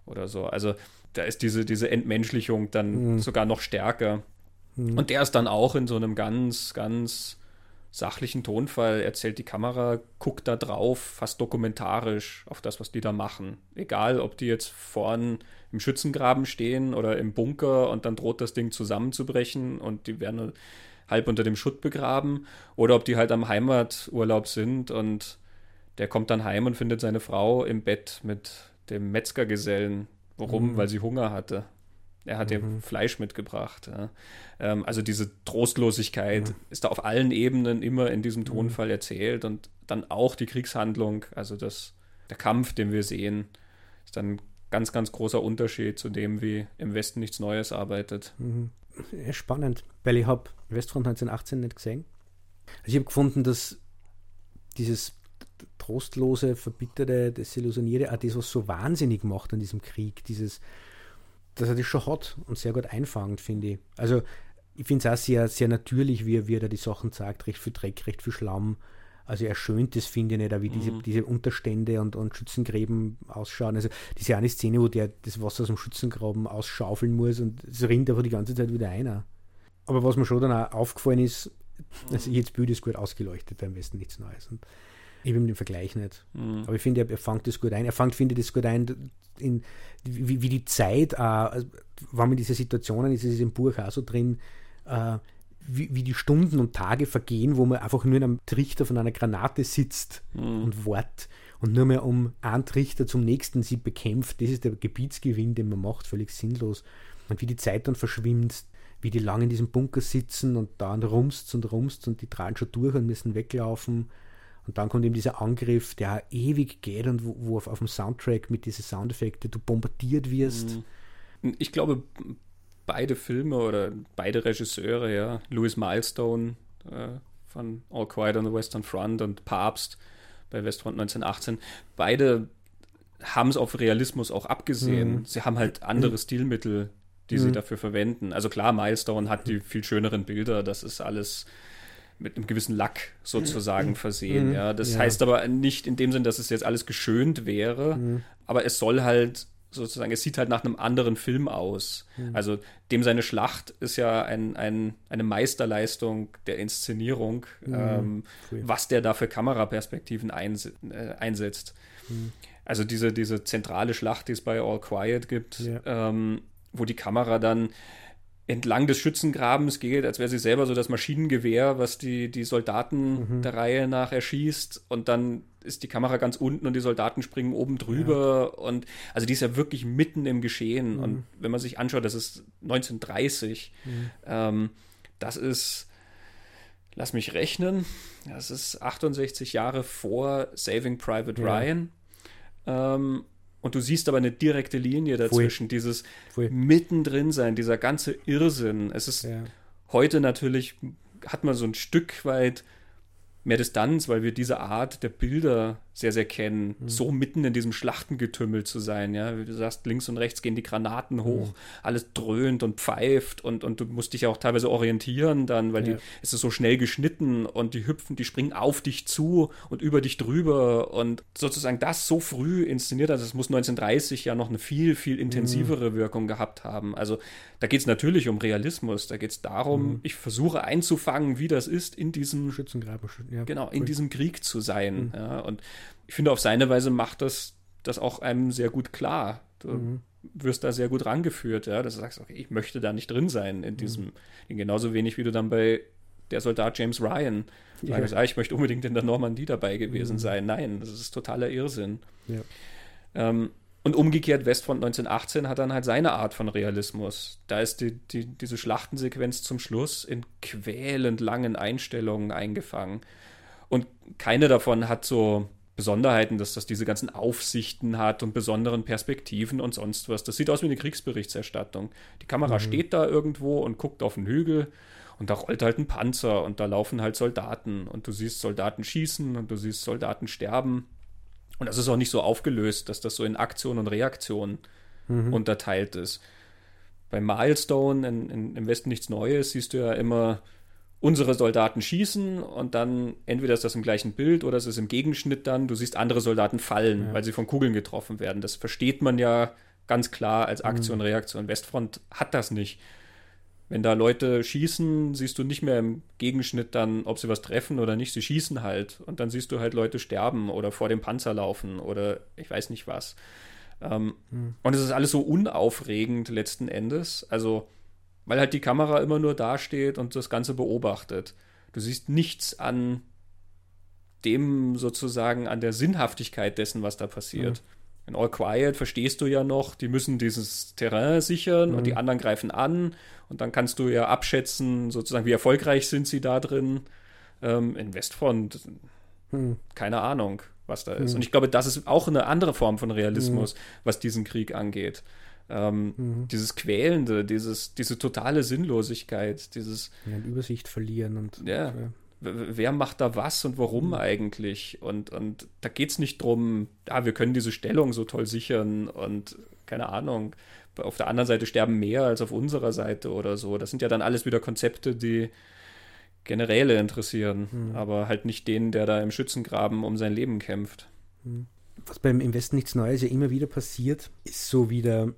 oder so. Also da ist diese, diese Entmenschlichung dann mhm. sogar noch stärker. Mhm. Und der ist dann auch in so einem ganz, ganz sachlichen Tonfall erzählt die Kamera, guckt da drauf, fast dokumentarisch auf das, was die da machen. Egal, ob die jetzt vorn im Schützengraben stehen oder im Bunker und dann droht das Ding zusammenzubrechen und die werden halb unter dem Schutt begraben oder ob die halt am Heimaturlaub sind und der kommt dann heim und findet seine Frau im Bett mit dem Metzgergesellen. Warum? Mhm. Weil sie Hunger hatte. Er hat mhm. ihr Fleisch mitgebracht. Ja. Ähm, also diese Trostlosigkeit mhm. ist da auf allen Ebenen immer in diesem mhm. Tonfall erzählt und dann auch die Kriegshandlung, also das, der Kampf, den wir sehen, ist dann ein ganz, ganz großer Unterschied zu dem, wie im Westen nichts Neues arbeitet. Mhm. Ja, spannend, weil ich habe Westfront 1918 nicht gesehen. Also ich habe gefunden, dass dieses trostlose, verbitterte, desillusionierte, auch das, was so wahnsinnig macht an diesem Krieg, dieses dass er das schon hat und sehr gut einfangt, finde ich. Also ich finde es auch sehr, sehr natürlich, wie er, wie er da die Sachen sagt, recht viel Dreck, recht viel Schlamm. Also er schönt das, finde ich nicht, wie diese, mhm. diese Unterstände und, und Schützengräben ausschauen. Also diese eine Szene, wo der das Wasser aus dem Schützengraben ausschaufeln muss und es rinnt einfach die ganze Zeit wieder einer. Aber was mir schon dann auch aufgefallen ist, also jetzt Bild ist gut ausgeleuchtet, da am besten nichts Neues. Und ich habe den Vergleich nicht. Mhm. Aber ich finde, er, er fängt das gut ein. Er fängt, finde ich, das gut ein, in, wie, wie die Zeit, äh, wenn man in diese Situationen ist, ist es im Buch auch so drin, äh, wie, wie, die Stunden und Tage vergehen, wo man einfach nur in einem Trichter von einer Granate sitzt mhm. und wartet und nur mehr um einen Trichter zum nächsten sie bekämpft. Das ist der Gebietsgewinn, den man macht, völlig sinnlos. Und wie die Zeit dann verschwimmt, wie die lang in diesem Bunker sitzen und da rumst und rumst und die tragen schon durch und müssen weglaufen. Und dann kommt eben dieser Angriff, der ewig geht und wo, wo auf, auf, dem Soundtrack mit diesen Soundeffekten du bombardiert wirst. Mhm. Ich glaube, beide Filme oder beide Regisseure, ja, Louis Milestone äh, von All Quiet on the Western Front und Papst bei Westfront 1918, beide haben es auf Realismus auch abgesehen. Mhm. Sie haben halt andere Stilmittel, die mhm. sie dafür verwenden. Also klar, Milestone hat die viel schöneren Bilder, das ist alles mit einem gewissen Lack sozusagen mhm. versehen. Mhm. Ja, das ja. heißt aber nicht in dem Sinn, dass es jetzt alles geschönt wäre, mhm. aber es soll halt sozusagen, es sieht halt nach einem anderen Film aus. Mhm. Also dem seine Schlacht ist ja ein, ein, eine Meisterleistung der Inszenierung, mhm. ähm, was der da für Kameraperspektiven einse äh, einsetzt. Mhm. Also diese, diese zentrale Schlacht, die es bei All Quiet gibt, ja. ähm, wo die Kamera dann entlang des Schützengrabens geht, als wäre sie selber so das Maschinengewehr, was die, die Soldaten mhm. der Reihe nach erschießt und dann ist die Kamera ganz unten und die Soldaten springen oben drüber ja. und also die ist ja wirklich mitten im Geschehen mhm. und wenn man sich anschaut, das ist 1930, mhm. ähm, das ist lass mich rechnen, das ist 68 Jahre vor Saving Private. Ryan ähm, und du siehst aber eine direkte Linie dazwischen, Pfui. dieses Pfui. mittendrin sein, dieser ganze Irrsinn. Es ist ja. heute natürlich, hat man so ein Stück weit mehr Distanz, weil wir diese Art der Bilder sehr, sehr kennen, mhm. so mitten in diesem Schlachtengetümmel zu sein. Ja, wie du sagst, links und rechts gehen die Granaten hoch, mhm. alles dröhnt und pfeift und, und du musst dich ja auch teilweise orientieren dann, weil ja. die, es ist so schnell geschnitten und die hüpfen, die springen auf dich zu und über dich drüber und sozusagen das so früh inszeniert, also es muss 1930 ja noch eine viel, viel intensivere mhm. Wirkung gehabt haben. Also da geht es natürlich um Realismus, da geht es darum, mhm. ich versuche einzufangen, wie das ist, in diesem Schützengraben, ja, genau, in diesem Krieg zu sein. Mhm. Ja, und ich finde, auf seine Weise macht das das auch einem sehr gut klar. Du mhm. wirst da sehr gut rangeführt, ja, dass du sagst, okay, ich möchte da nicht drin sein in diesem, mhm. genauso wenig wie du dann bei der Soldat James Ryan ja. sagst, ah, ich möchte unbedingt in der Normandie dabei gewesen mhm. sein. Nein, das ist totaler Irrsinn. Ja. Ähm, und umgekehrt, Westfront 1918 hat dann halt seine Art von Realismus. Da ist die, die, diese Schlachtensequenz zum Schluss in quälend langen Einstellungen eingefangen. Und keine davon hat so Besonderheiten, dass das diese ganzen Aufsichten hat und besonderen Perspektiven und sonst was. Das sieht aus wie eine Kriegsberichterstattung. Die Kamera mhm. steht da irgendwo und guckt auf den Hügel und da rollt halt ein Panzer und da laufen halt Soldaten und du siehst Soldaten schießen und du siehst Soldaten sterben. Und das ist auch nicht so aufgelöst, dass das so in Aktion und Reaktion mhm. unterteilt ist. Bei Milestone in, in, im Westen nichts Neues siehst du ja immer unsere Soldaten schießen und dann entweder ist das im gleichen Bild oder es ist im Gegenschnitt dann, du siehst andere Soldaten fallen, ja. weil sie von Kugeln getroffen werden. Das versteht man ja ganz klar als Aktion, mhm. Reaktion. Westfront hat das nicht. Wenn da Leute schießen, siehst du nicht mehr im Gegenschnitt dann, ob sie was treffen oder nicht. Sie schießen halt. Und dann siehst du halt Leute sterben oder vor dem Panzer laufen oder ich weiß nicht was. Ähm, hm. Und es ist alles so unaufregend letzten Endes. Also, weil halt die Kamera immer nur dasteht und das Ganze beobachtet. Du siehst nichts an dem sozusagen, an der Sinnhaftigkeit dessen, was da passiert. Mhm. In All Quiet verstehst du ja noch, die müssen dieses Terrain sichern mhm. und die mhm. anderen greifen an und dann kannst du ja abschätzen, sozusagen, wie erfolgreich sind sie da drin. Ähm, in Westfront, mhm. keine Ahnung, was da ist. Mhm. Und ich glaube, das ist auch eine andere Form von Realismus, mhm. was diesen Krieg angeht. Ähm, mhm. Dieses Quälende, dieses, diese totale Sinnlosigkeit, dieses ja, Übersicht verlieren und ja. ja wer macht da was und warum mhm. eigentlich? Und, und da geht es nicht darum, ja, wir können diese Stellung so toll sichern und keine Ahnung, auf der anderen Seite sterben mehr als auf unserer Seite oder so. Das sind ja dann alles wieder Konzepte, die Generäle interessieren, mhm. aber halt nicht den, der da im Schützengraben um sein Leben kämpft. Mhm. Was beim im Westen nichts Neues ja immer wieder passiert, ist so wieder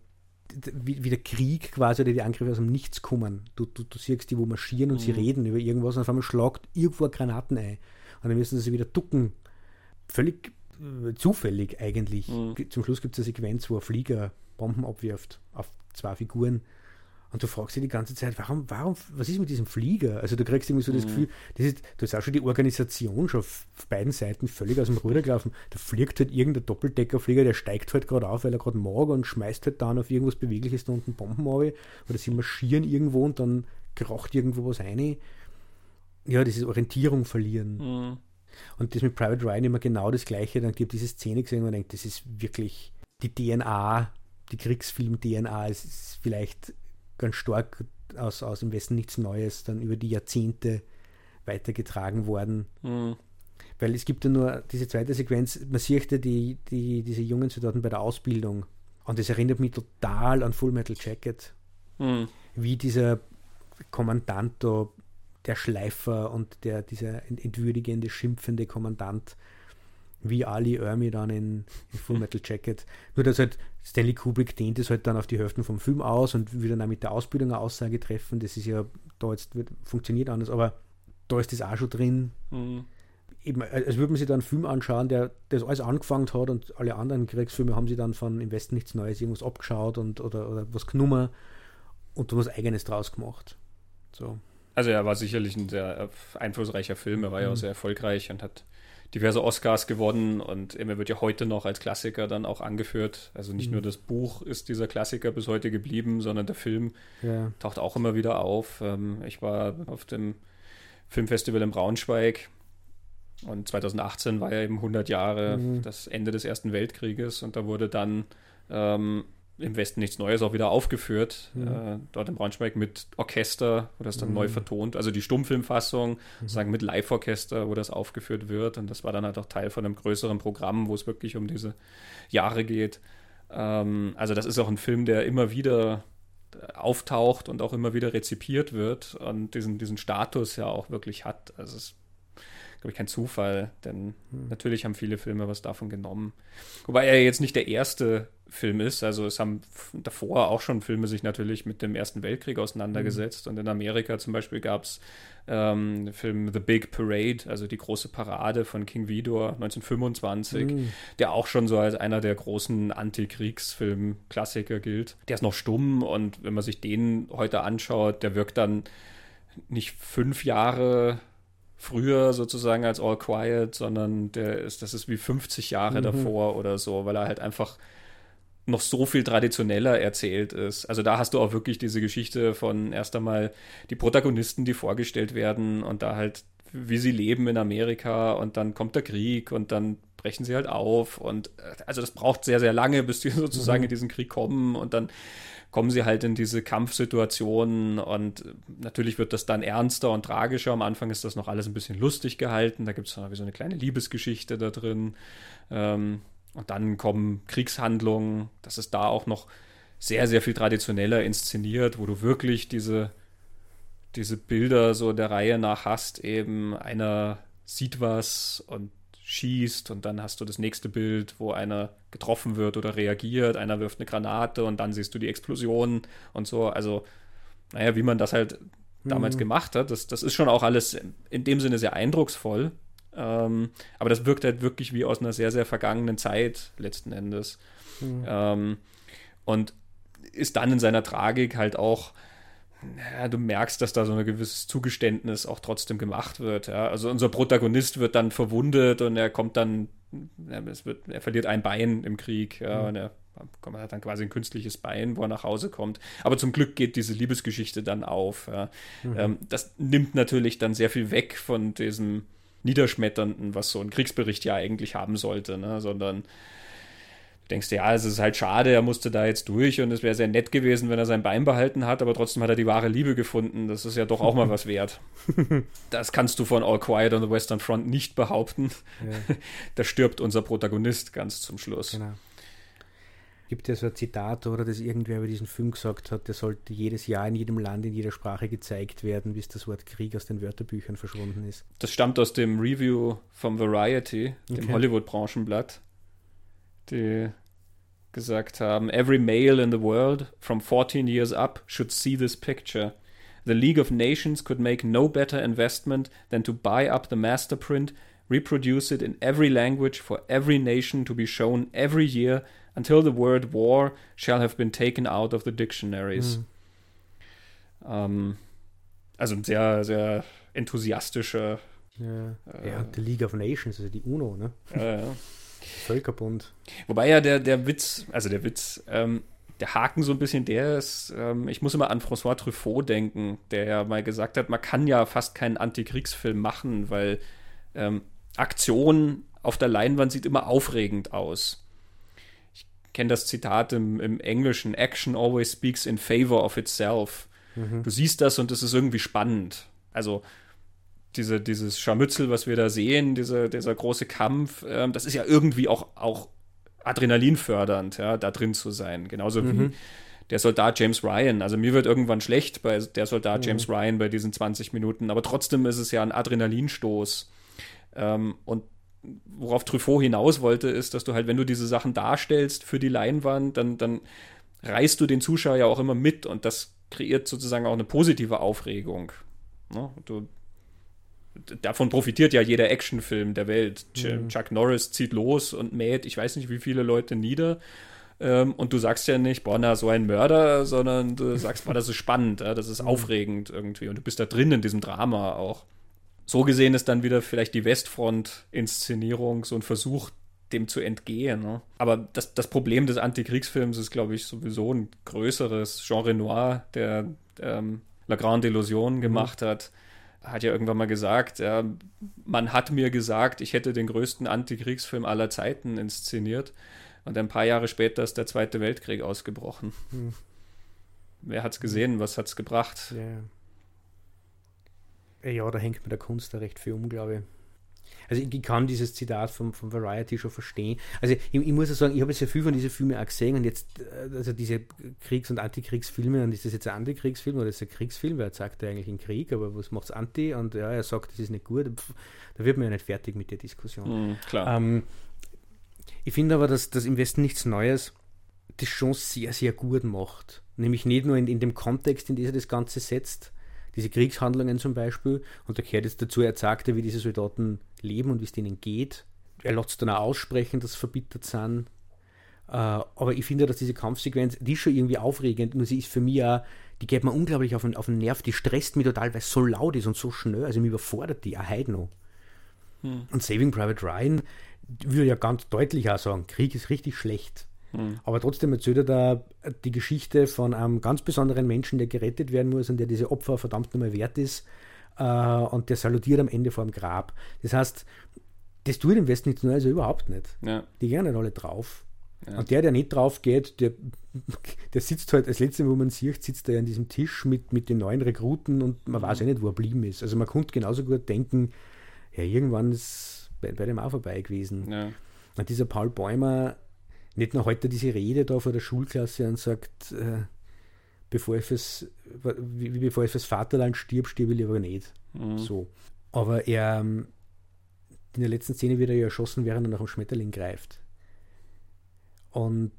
wie, wie der Krieg quasi oder die Angriffe aus dem Nichts kommen. Du, du, du siehst die, wo marschieren und mhm. sie reden über irgendwas und auf einmal schlagt irgendwo Granaten ein. Und dann müssen sie wieder ducken. Völlig äh, zufällig eigentlich. Mhm. Zum Schluss gibt es eine Sequenz, wo ein Flieger Bomben abwirft auf zwei Figuren und du fragst dich die ganze Zeit, warum, warum, was ist mit diesem Flieger? Also du kriegst irgendwie so das mhm. Gefühl, das ist, du hast auch schon die Organisation schon auf, beiden Seiten völlig aus dem Ruder gelaufen. Da fliegt halt irgendein Doppeldeckerflieger, der steigt halt gerade auf, weil er gerade mag und schmeißt halt dann auf irgendwas Bewegliches da unten Bomben auf. Oder sie marschieren irgendwo und dann kracht irgendwo was rein. Ja, das ist Orientierung verlieren. Mhm. Und das mit Private Ryan immer genau das Gleiche. Dann gibt es diese Szene gesehen und man denkt, das ist wirklich die DNA, die Kriegsfilm-DNA. Es ist vielleicht ganz stark aus, aus dem Westen nichts Neues dann über die Jahrzehnte weitergetragen worden. Mhm. Weil es gibt ja nur diese zweite Sequenz, man sieht ja die, die, diese jungen Soldaten bei der Ausbildung. Und das erinnert mich total an Full Metal Jacket. Mhm. Wie dieser Kommandant da, der Schleifer und der, dieser entwürdigende, schimpfende Kommandant wie Ali Ermi dann in, in Full Metal Jacket. Nur dass halt Stanley Kubrick dehnt es halt dann auf die Hälfte vom Film aus und will dann mit der Ausbildung eine Aussage treffen. Das ist ja da jetzt wird, funktioniert anders, aber da ist das auch schon drin. Mhm. Eben, als würde man sich dann einen Film anschauen, der das alles angefangen hat und alle anderen Kriegsfilme haben sie dann von im Westen nichts Neues irgendwas abgeschaut und oder, oder was genommen und da was Eigenes draus gemacht. So. Also er war sicherlich ein sehr einflussreicher Film, er war ja auch mhm. sehr erfolgreich und hat diverse Oscars gewonnen und er wird ja heute noch als Klassiker dann auch angeführt. Also nicht mhm. nur das Buch ist dieser Klassiker bis heute geblieben, sondern der Film ja. taucht auch immer wieder auf. Ähm, ich war auf dem Filmfestival in Braunschweig und 2018 war ja eben 100 Jahre mhm. das Ende des Ersten Weltkrieges und da wurde dann ähm, im Westen nichts Neues auch wieder aufgeführt. Mhm. Äh, dort in Braunschweig mit Orchester, wo das dann mhm. neu vertont. Also die Stummfilmfassung, mhm. sozusagen mit Live-Orchester, wo das aufgeführt wird. Und das war dann halt auch Teil von einem größeren Programm, wo es wirklich um diese Jahre geht. Ähm, also das ist auch ein Film, der immer wieder äh, auftaucht und auch immer wieder rezipiert wird und diesen, diesen Status ja auch wirklich hat. Also es ist glaube ich, kein Zufall, denn hm. natürlich haben viele Filme was davon genommen. Wobei er jetzt nicht der erste Film ist. Also es haben davor auch schon Filme sich natürlich mit dem Ersten Weltkrieg auseinandergesetzt. Mhm. Und in Amerika zum Beispiel gab es ähm, den Film The Big Parade, also die große Parade von King Vidor 1925, mhm. der auch schon so als einer der großen Antikriegsfilm-Klassiker gilt. Der ist noch stumm und wenn man sich den heute anschaut, der wirkt dann nicht fünf Jahre früher sozusagen als All Quiet, sondern der ist, das ist wie 50 Jahre mhm. davor oder so, weil er halt einfach noch so viel traditioneller erzählt ist. Also da hast du auch wirklich diese Geschichte von erst einmal die Protagonisten, die vorgestellt werden und da halt, wie sie leben in Amerika und dann kommt der Krieg und dann brechen sie halt auf und äh, also das braucht sehr, sehr lange, bis die <laughs> sozusagen mhm. in diesen Krieg kommen und dann kommen sie halt in diese Kampfsituationen und natürlich wird das dann ernster und tragischer. Am Anfang ist das noch alles ein bisschen lustig gehalten. Da gibt es so eine kleine Liebesgeschichte da drin. Ähm, und dann kommen Kriegshandlungen. Das ist da auch noch sehr, sehr viel traditioneller inszeniert, wo du wirklich diese, diese Bilder so der Reihe nach hast. Eben einer sieht was und schießt und dann hast du das nächste Bild, wo einer getroffen wird oder reagiert, einer wirft eine Granate und dann siehst du die Explosion und so. Also naja, wie man das halt damals Mhm. gemacht hat. Das, das ist schon auch alles in dem Sinne sehr eindrucksvoll. Ähm, aber das wirkt halt wirklich wie aus einer sehr, sehr vergangenen Zeit letzten Endes. Mhm. Ähm, und ist dann in seiner Tragik halt auch, ja, du merkst, dass da so ein gewisses Zugeständnis auch trotzdem gemacht wird. Ja? Also unser Protagonist wird dann verwundet und er kommt dann, wird, er verliert ein Bein im Krieg ja, Mhm. und er er hat dann quasi ein künstliches Bein, wo er nach Hause kommt. Aber zum Glück geht diese Liebesgeschichte dann auf. Ja. Mhm. Ähm, das nimmt natürlich dann sehr viel weg von diesem Niederschmetternden, was so ein Kriegsbericht ja eigentlich haben sollte, ne? sondern du denkst, ja, es ist halt schade, er musste da jetzt durch und es wäre sehr nett gewesen, wenn er sein Bein behalten hat, aber trotzdem hat er die wahre Liebe gefunden. Das ist ja doch auch mal was wert. <laughs> Das kannst du von All Quiet on the Western Front nicht behaupten. Ja, <laughs> Da stirbt unser Protagonist ganz zum Schluss. genau. Gibt ja so ein Zitat, oder das irgendwer über diesen Film gesagt hat, der sollte jedes Jahr in jedem Land, in jeder Sprache gezeigt werden, bis das Wort Krieg aus den Wörterbüchern verschwunden ist. Das stammt aus dem Review vom Variety, dem Okay. Hollywood-Branchenblatt, die gesagt haben, Every male in the world from 14 years up should see this picture. The League of Nations could make no better investment than to buy up the master print, reproduce it in every language for every nation to be shown every year until the word war shall have been taken out of the dictionaries. Mhm. Ähm, also ein sehr, sehr enthusiastischer Ja, Äh. ja, die League of Nations, also die UNO, ne? äh, Völkerbund. Wobei ja der, der Witz, also der Witz, ähm, der Haken so ein bisschen der ist, ähm, ich muss immer an François Truffaut denken, der ja mal gesagt hat, man kann ja fast keinen Antikriegsfilm machen, weil ähm, Aktion auf der Leinwand sieht immer aufregend aus. Ich kenne das Zitat im, im Englischen, Action always speaks in favor of itself. Du siehst das und es ist irgendwie spannend. Also diese, dieses Scharmützel, was wir da sehen, diese, dieser große Kampf, ähm, das ist ja irgendwie auch, auch adrenalinfördernd, ja, da drin zu sein. Genauso wie der Soldat James Ryan. Also mir wird irgendwann schlecht bei der Soldat James Ryan bei diesen 20 Minuten, aber trotzdem ist es ja ein Adrenalinstoß. Ähm, und worauf Truffaut hinaus wollte, ist, dass du halt, wenn du diese Sachen darstellst für die Leinwand, dann, dann reißt du den Zuschauer ja auch immer mit und das kreiert sozusagen auch eine positive Aufregung. Ne? Du, davon profitiert ja jeder Actionfilm der Welt. Ch- Chuck Norris zieht los und mäht, ich weiß nicht, wie viele Leute nieder. Ähm, und du sagst ja nicht, boah, na, so ein Mörder, sondern du <laughs> sagst, boah, das ist spannend, ja, das ist aufregend irgendwie. Und du bist da drin in diesem Drama auch. So gesehen ist dann wieder vielleicht die Westfront-Inszenierung so ein Versuch, dem zu entgehen. Ne? Aber das, das Problem des Antikriegsfilms ist, glaube ich, sowieso ein größeres. Jean Renoir, der ähm, La Grande Illusion gemacht hat, hat ja irgendwann mal gesagt, ja, man hat mir gesagt, ich hätte den größten Antikriegsfilm aller Zeiten inszeniert. Und ein paar Jahre später ist der Zweite Weltkrieg ausgebrochen. Hm. Wer hat's gesehen? Was hat's gebracht? Ja. Ja, da hängt mit der Kunst da recht viel um, glaube ich. Also ich, ich kann dieses Zitat vom, vom Variety schon verstehen. Also ich, ich muss ja sagen, ich habe jetzt ja viel von diesen Filmen auch gesehen und jetzt, äh, also diese Kriegs- und Antikriegsfilme, und ist das jetzt ein Antikriegsfilm oder ist das ein Kriegsfilm? Weil er sagt ja eigentlich einen Krieg, aber was macht's Anti? Und ja, er sagt, das ist nicht gut. Pff, da wird man ja nicht fertig mit der Diskussion. Hm, klar. Ähm, ich finde aber, dass das im Westen nichts Neues das schon sehr, sehr gut macht. Nämlich nicht nur in, in dem Kontext, in dem er das Ganze setzt, diese Kriegshandlungen zum Beispiel, und da gehört jetzt dazu, er sagt ja, wie diese Soldaten leben und wie es denen geht. Er lässt es dann auch aussprechen, dass sie verbittert sind. Äh, aber ich finde, dass diese Kampfsequenz, die ist schon irgendwie aufregend, nur sie ist für mich auch, die geht mir unglaublich auf den, auf den Nerv, die stresst mich total, weil es so laut ist und so schnell, also mich überfordert die auch heute noch. Und Saving Private Ryan würde ja ganz deutlich auch sagen, Krieg ist richtig schlecht. Aber trotzdem erzählt er da die Geschichte von einem ganz besonderen Menschen, der gerettet werden muss und der diese Opfer verdammt nochmal wert ist. Äh, und der salutiert am Ende vor dem Grab. Das heißt, das tut im Westen nichts Neues also überhaupt nicht. ja. Die gehen nicht alle drauf. Und der, der nicht drauf geht, der, <laughs> der sitzt halt, als letzte, wo man sieht, sitzt er an diesem Tisch mit, mit den neuen Rekruten und man weiß ja nicht, wo er blieben ist. Also man konnte genauso gut denken, ja, irgendwann ist bei, bei dem auch vorbei gewesen. ja. Und dieser Paul Bäumer, nicht nur heute diese Rede da vor der Schulklasse und sagt, äh, bevor ich fürs, wie, wie bevor ich fürs Vaterland stirb, stirb ich lieber nicht. Mhm. So. Aber er, ähm, in der letzten Szene wird er ja erschossen, während er nach dem Schmetterling greift. Und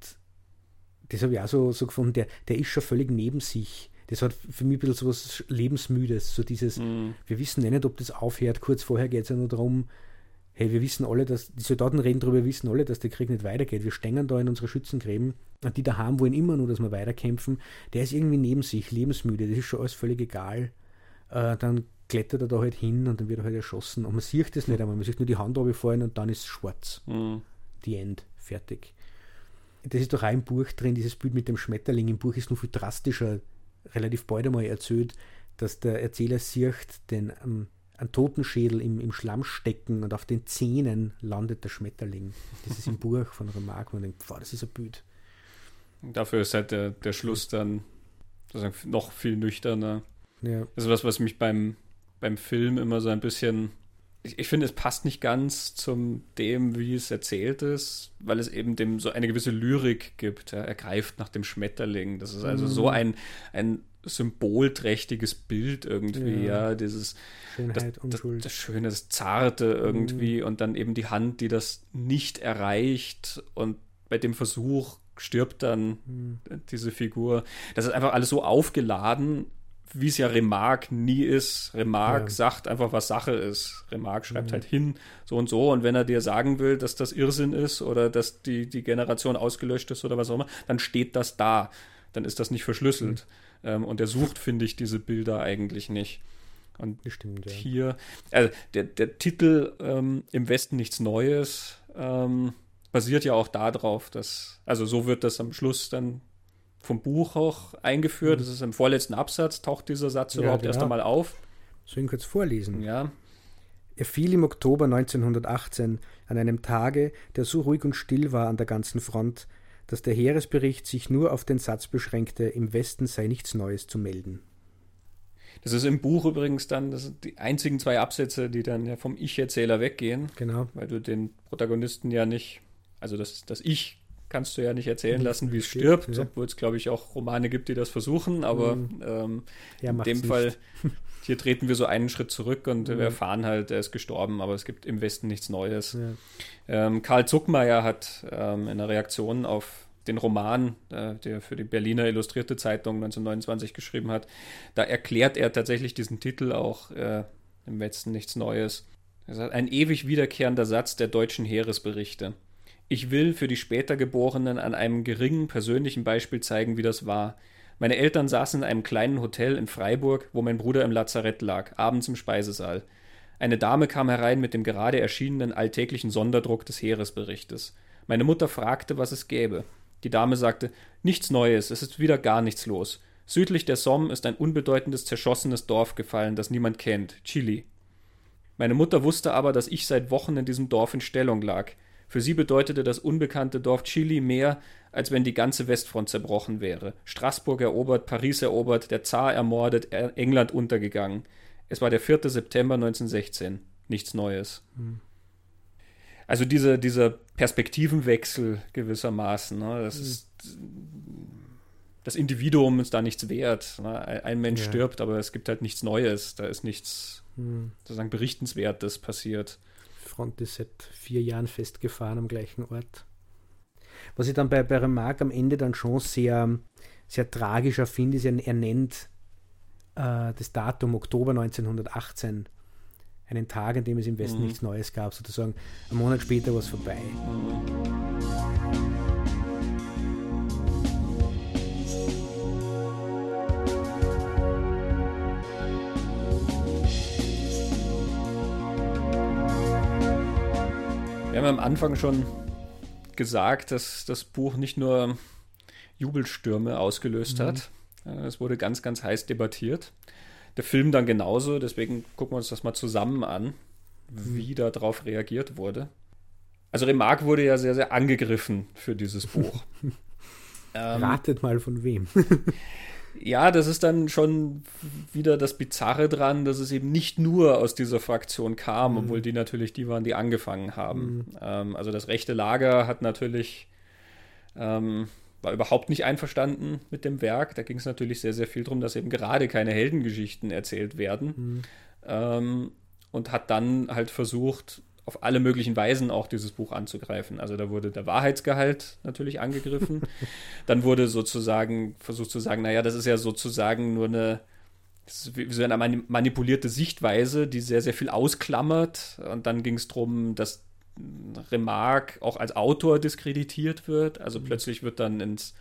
das habe ich auch so, so gefunden, der, der ist schon völlig neben sich. das hat für mich ein bisschen so was Lebensmüdes, so dieses, mhm. wir wissen nicht, ob das aufhört, kurz vorher geht es ja nur darum, hey, wir wissen alle, dass, die Soldaten reden darüber, wir wissen alle, dass der Krieg nicht weitergeht, wir stehen da in unsere Schützengräben und die daheim wollen immer nur, dass wir weiterkämpfen, der ist irgendwie neben sich, lebensmüde, das ist schon alles völlig egal, äh, dann klettert er da halt hin und dann wird er halt erschossen und man sieht das nicht einmal, man sieht nur die Hand fallen und dann ist es schwarz. Mhm. Die End, fertig. Das ist doch auch im Buch drin, dieses Bild mit dem Schmetterling. Im Buch ist nur viel drastischer, relativ bald einmal erzählt, dass der Erzähler sieht den ähm, einen Totenschädel im, im Schlamm stecken und auf den Zähnen landet der Schmetterling. Das ist im <laughs> Buch von Remarque. Man denkt, boah, das ist ein Bild. Dafür ist halt der, der Schluss dann noch viel nüchterner. Ja. Das ist was, was mich beim, beim Film immer so ein bisschen ich, ich finde, es passt nicht ganz zum dem, wie es erzählt ist, weil es eben dem so eine gewisse Lyrik gibt. Ja, er greift nach dem Schmetterling. Das ist also mhm. so ein, ein symbolträchtiges Bild irgendwie, ja, ja dieses Schönheit, das, das, das Schöne, das Zarte irgendwie mhm. und dann eben die Hand, die das nicht erreicht und bei dem Versuch stirbt dann mhm. diese Figur. Das ist einfach alles so aufgeladen wie es ja Remarque nie ist. Remarque ja. sagt einfach, was Sache ist. Remarque schreibt mhm. halt hin, so und so. Und wenn er dir sagen will, dass das Irrsinn ist oder dass die, die Generation ausgelöscht ist oder was auch immer, dann steht das da. Dann ist das nicht verschlüsselt. Mhm. Ähm, und er sucht, finde ich, diese Bilder eigentlich nicht. Und Bestimmt, ja. hier, also der, der Titel ähm, Im Westen nichts Neues ähm, basiert ja auch darauf, dass, also so wird das am Schluss dann vom Buch auch eingeführt. Mhm. Das ist im vorletzten Absatz, taucht dieser Satz ja, überhaupt ja. erst einmal auf. Soll ich ihn kurz vorlesen? Ja. Er fiel im Oktober 1918 an einem Tage, der so ruhig und still war an der ganzen Front, dass der Heeresbericht sich nur auf den Satz beschränkte, im Westen sei nichts Neues zu melden. Das ist im Buch übrigens dann, das sind die einzigen zwei Absätze, die dann ja vom Ich-Erzähler weggehen. Genau. Weil du den Protagonisten ja nicht, also das, das Ich kannst du ja nicht erzählen lassen, wie es stirbt, ja. obwohl es, glaube ich, auch Romane gibt, die das versuchen, aber mhm. ähm, ja, in dem Fall, hier treten wir so einen Schritt zurück und mhm. wir erfahren halt, er ist gestorben, aber es gibt im Westen nichts Neues. Ja. Ähm, Karl Zuckmeier hat ähm, in einer Reaktion auf den Roman, äh, der für die Berliner Illustrierte Zeitung 1929 geschrieben hat, da erklärt er tatsächlich diesen Titel auch äh, im Westen nichts Neues. Ein ewig wiederkehrender Satz der deutschen Heeresberichte. Ich will für die später Geborenen an einem geringen persönlichen Beispiel zeigen, wie das war. Meine Eltern saßen in einem kleinen Hotel in Freiburg, wo mein Bruder im Lazarett lag, abends im Speisesaal. Eine Dame kam herein mit dem gerade erschienenen alltäglichen Sonderdruck des Heeresberichtes. Meine Mutter fragte, was es gäbe. Die Dame sagte, nichts Neues, es ist wieder gar nichts los. Südlich der Somme ist ein unbedeutendes, zerschossenes Dorf gefallen, das niemand kennt, Chili. Meine Mutter wusste aber, dass ich seit Wochen in diesem Dorf in Stellung lag. Für sie bedeutete das unbekannte Dorf Chili mehr, als wenn die ganze Westfront zerbrochen wäre. Straßburg erobert, Paris erobert, der Zar ermordet, England untergegangen. Es war der 4. September 1916. Nichts Neues. Hm. Also diese, dieser Perspektivenwechsel gewissermaßen. Ne, das hm. ist das Individuum ist da nichts wert. Ne? Ein Mensch ja. stirbt, aber es gibt halt nichts Neues. Da ist nichts hm. sozusagen berichtenswertes passiert. Front ist seit vier Jahren festgefahren am gleichen Ort. Was ich dann bei, bei Remarque am Ende dann schon sehr, sehr tragischer finde, ist, er, nennt äh, das Datum Oktober 1918 einen Tag, an dem es im Westen mhm. nichts Neues gab, sozusagen. Ein Monat später war es vorbei. Mhm. Wir am Anfang schon gesagt, dass das Buch nicht nur Jubelstürme ausgelöst mhm. hat. Es wurde ganz, ganz heiß debattiert. Der Film dann genauso, deswegen gucken wir uns das mal zusammen an, wie mhm. darauf reagiert wurde. Also Remarque wurde ja sehr, sehr angegriffen für dieses Buch. <laughs> ähm, Ratet mal von wem. <laughs> ja, das ist dann schon wieder das Bizarre dran, dass es eben nicht nur aus dieser Fraktion kam, mhm. obwohl die natürlich die waren, die angefangen haben. Mhm. Ähm, also das rechte Lager hat natürlich, ähm, war überhaupt nicht einverstanden mit dem Werk. Da ging es natürlich sehr, sehr viel darum, dass eben gerade keine Heldengeschichten erzählt werden. Mhm. Ähm, und hat dann halt versucht, auf alle möglichen Weisen auch dieses Buch anzugreifen. Also da wurde der Wahrheitsgehalt natürlich angegriffen. <laughs> Dann wurde sozusagen versucht zu sagen, naja, das ist ja sozusagen nur eine, so eine manipulierte Sichtweise, die sehr, sehr viel ausklammert. Und dann ging es darum, dass Remarque auch als Autor diskreditiert wird. Also mhm. plötzlich wird dann ins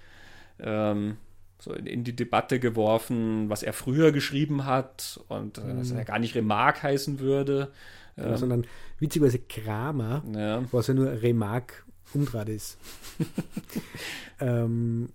ähm, so in, in, die Debatte geworfen, was er früher geschrieben hat und äh, mhm. dass er gar nicht Remarque heißen würde. Ja, sondern witzigerweise Kramer, ja. was ja nur Remarque umdraht ist. <laughs> ähm,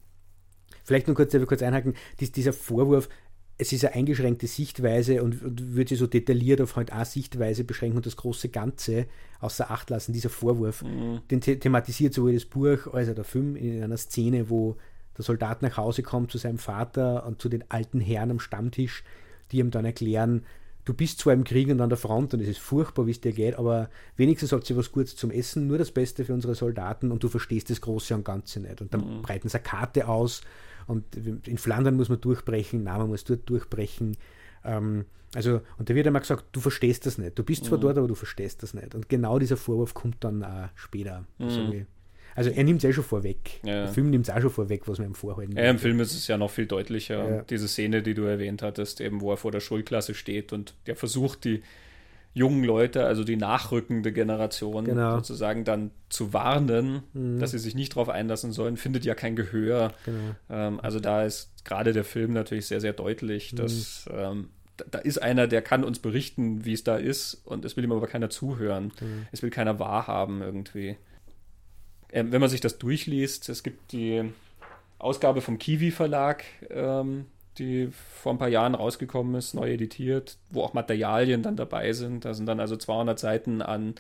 vielleicht nur kurz, kurz einhaken, dies, dieser Vorwurf, es ist eine eingeschränkte Sichtweise und, und würde sie so detailliert auf halt eine Sichtweise beschränken und das große Ganze außer Acht lassen. Dieser Vorwurf, mhm. den the thematisiert sowohl das Buch als auch der Film in einer Szene, wo der Soldat nach Hause kommt zu seinem Vater und zu den alten Herren am Stammtisch, die ihm dann erklären, du bist zwar im Krieg und an der Front und es ist furchtbar, wie es dir geht, aber wenigstens habt ihr was Gutes zum Essen, nur das Beste für unsere Soldaten und du verstehst das Große und Ganze nicht. Und dann mhm. breiten sie eine Karte aus und in Flandern muss man durchbrechen, na, man muss dort durchbrechen. Ähm, also, und da wird einmal gesagt, du verstehst das nicht. Du bist zwar mhm. dort, aber du verstehst das nicht. Und genau dieser Vorwurf kommt dann auch später. Mhm. Also, also er nimmt es eh schon vorweg. Ja. Der Film nimmt es auch schon vorweg, was man ihm vorhalten Ja, im Film ist es ja noch viel deutlicher. Ja. Diese Szene, die du erwähnt hattest, eben wo er vor der Schulklasse steht und der versucht, die jungen Leute, also die nachrückende Generation genau. sozusagen dann zu warnen, mhm. dass sie sich nicht darauf einlassen sollen, findet ja kein Gehör. Genau. Ähm, also da ist gerade der Film natürlich sehr, sehr deutlich, mhm. dass ähm, da, ist einer, der kann uns berichten, wie es da ist und es will ihm aber keiner zuhören. Mhm. Es will keiner wahrhaben irgendwie. Ähm, wenn man sich das durchliest, es gibt die Ausgabe vom Kiwi Verlag, ähm, die vor ein paar Jahren rausgekommen ist, neu editiert, wo auch Materialien dann dabei sind. Da sind dann also 200 Seiten an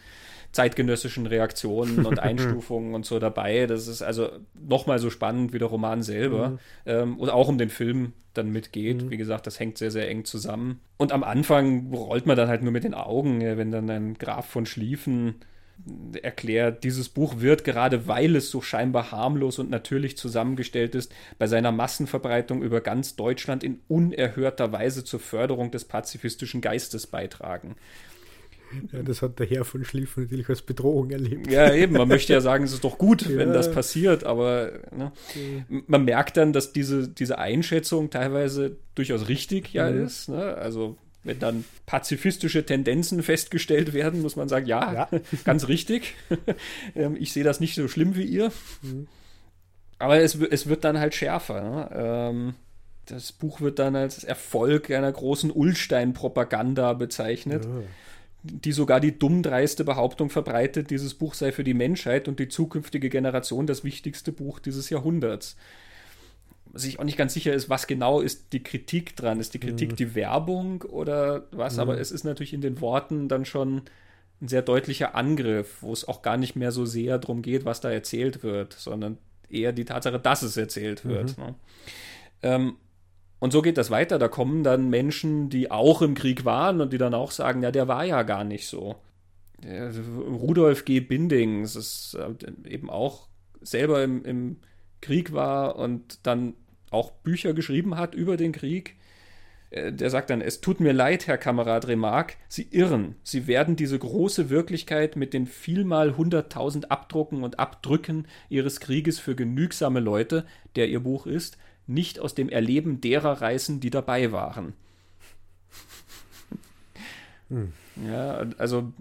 zeitgenössischen Reaktionen und <laughs> Einstufungen und so dabei. Das ist also nochmal so spannend wie der Roman selber. Mhm. Ähm, und auch um den Film dann mitgeht. Mhm. Wie gesagt, das hängt sehr, sehr eng zusammen. Und am Anfang rollt man dann halt nur mit den Augen, wenn dann ein Graf von Schlieffen erklärt, dieses Buch wird, gerade weil es so scheinbar harmlos und natürlich zusammengestellt ist, bei seiner Massenverbreitung über ganz Deutschland in unerhörter Weise zur Förderung des pazifistischen Geistes beitragen. Ja, das hat der Herr von Schlieffen natürlich als Bedrohung erlebt. Ja, eben. Man möchte ja <laughs> sagen, es ist doch gut, ja. wenn das passiert, aber ne, man merkt dann, dass diese, diese Einschätzung teilweise durchaus richtig ja mhm. ist. Ne? Also wenn dann pazifistische Tendenzen festgestellt werden, muss man sagen, ja, ja. <laughs> ganz richtig. <laughs> Ähm, ich sehe das nicht so schlimm wie ihr. Mhm. Aber es, es wird dann halt schärfer. Ne? Ähm, das Buch wird dann als Erfolg einer großen Ullstein-Propaganda bezeichnet, ja. die sogar die dummdreiste Behauptung verbreitet, dieses Buch sei für die Menschheit und die zukünftige Generation das wichtigste Buch dieses Jahrhunderts sich auch nicht ganz sicher ist, was genau ist die Kritik dran. Ist die Kritik mhm. die Werbung oder was? Mhm. Aber es ist natürlich in den Worten dann schon ein sehr deutlicher Angriff, wo es auch gar nicht mehr so sehr darum geht, was da erzählt wird, sondern eher die Tatsache, dass es erzählt wird. Mhm. Ne? Ähm, und so geht das weiter. Da kommen dann Menschen, die auch im Krieg waren und die dann auch sagen, ja, der war ja gar nicht so. Der, Rudolf G. Binding, das ist äh, eben auch selber im, im Krieg war und dann auch Bücher geschrieben hat über den Krieg. Äh, der sagt dann, es tut mir leid, Herr Kamerad Remarque, Sie irren. Sie werden diese große Wirklichkeit mit den vielmal hunderttausend Abdrucken und Abdrücken Ihres Krieges für genügsame Leute, der Ihr Buch ist, nicht aus dem Erleben derer reißen, die dabei waren. Hm. Ja, also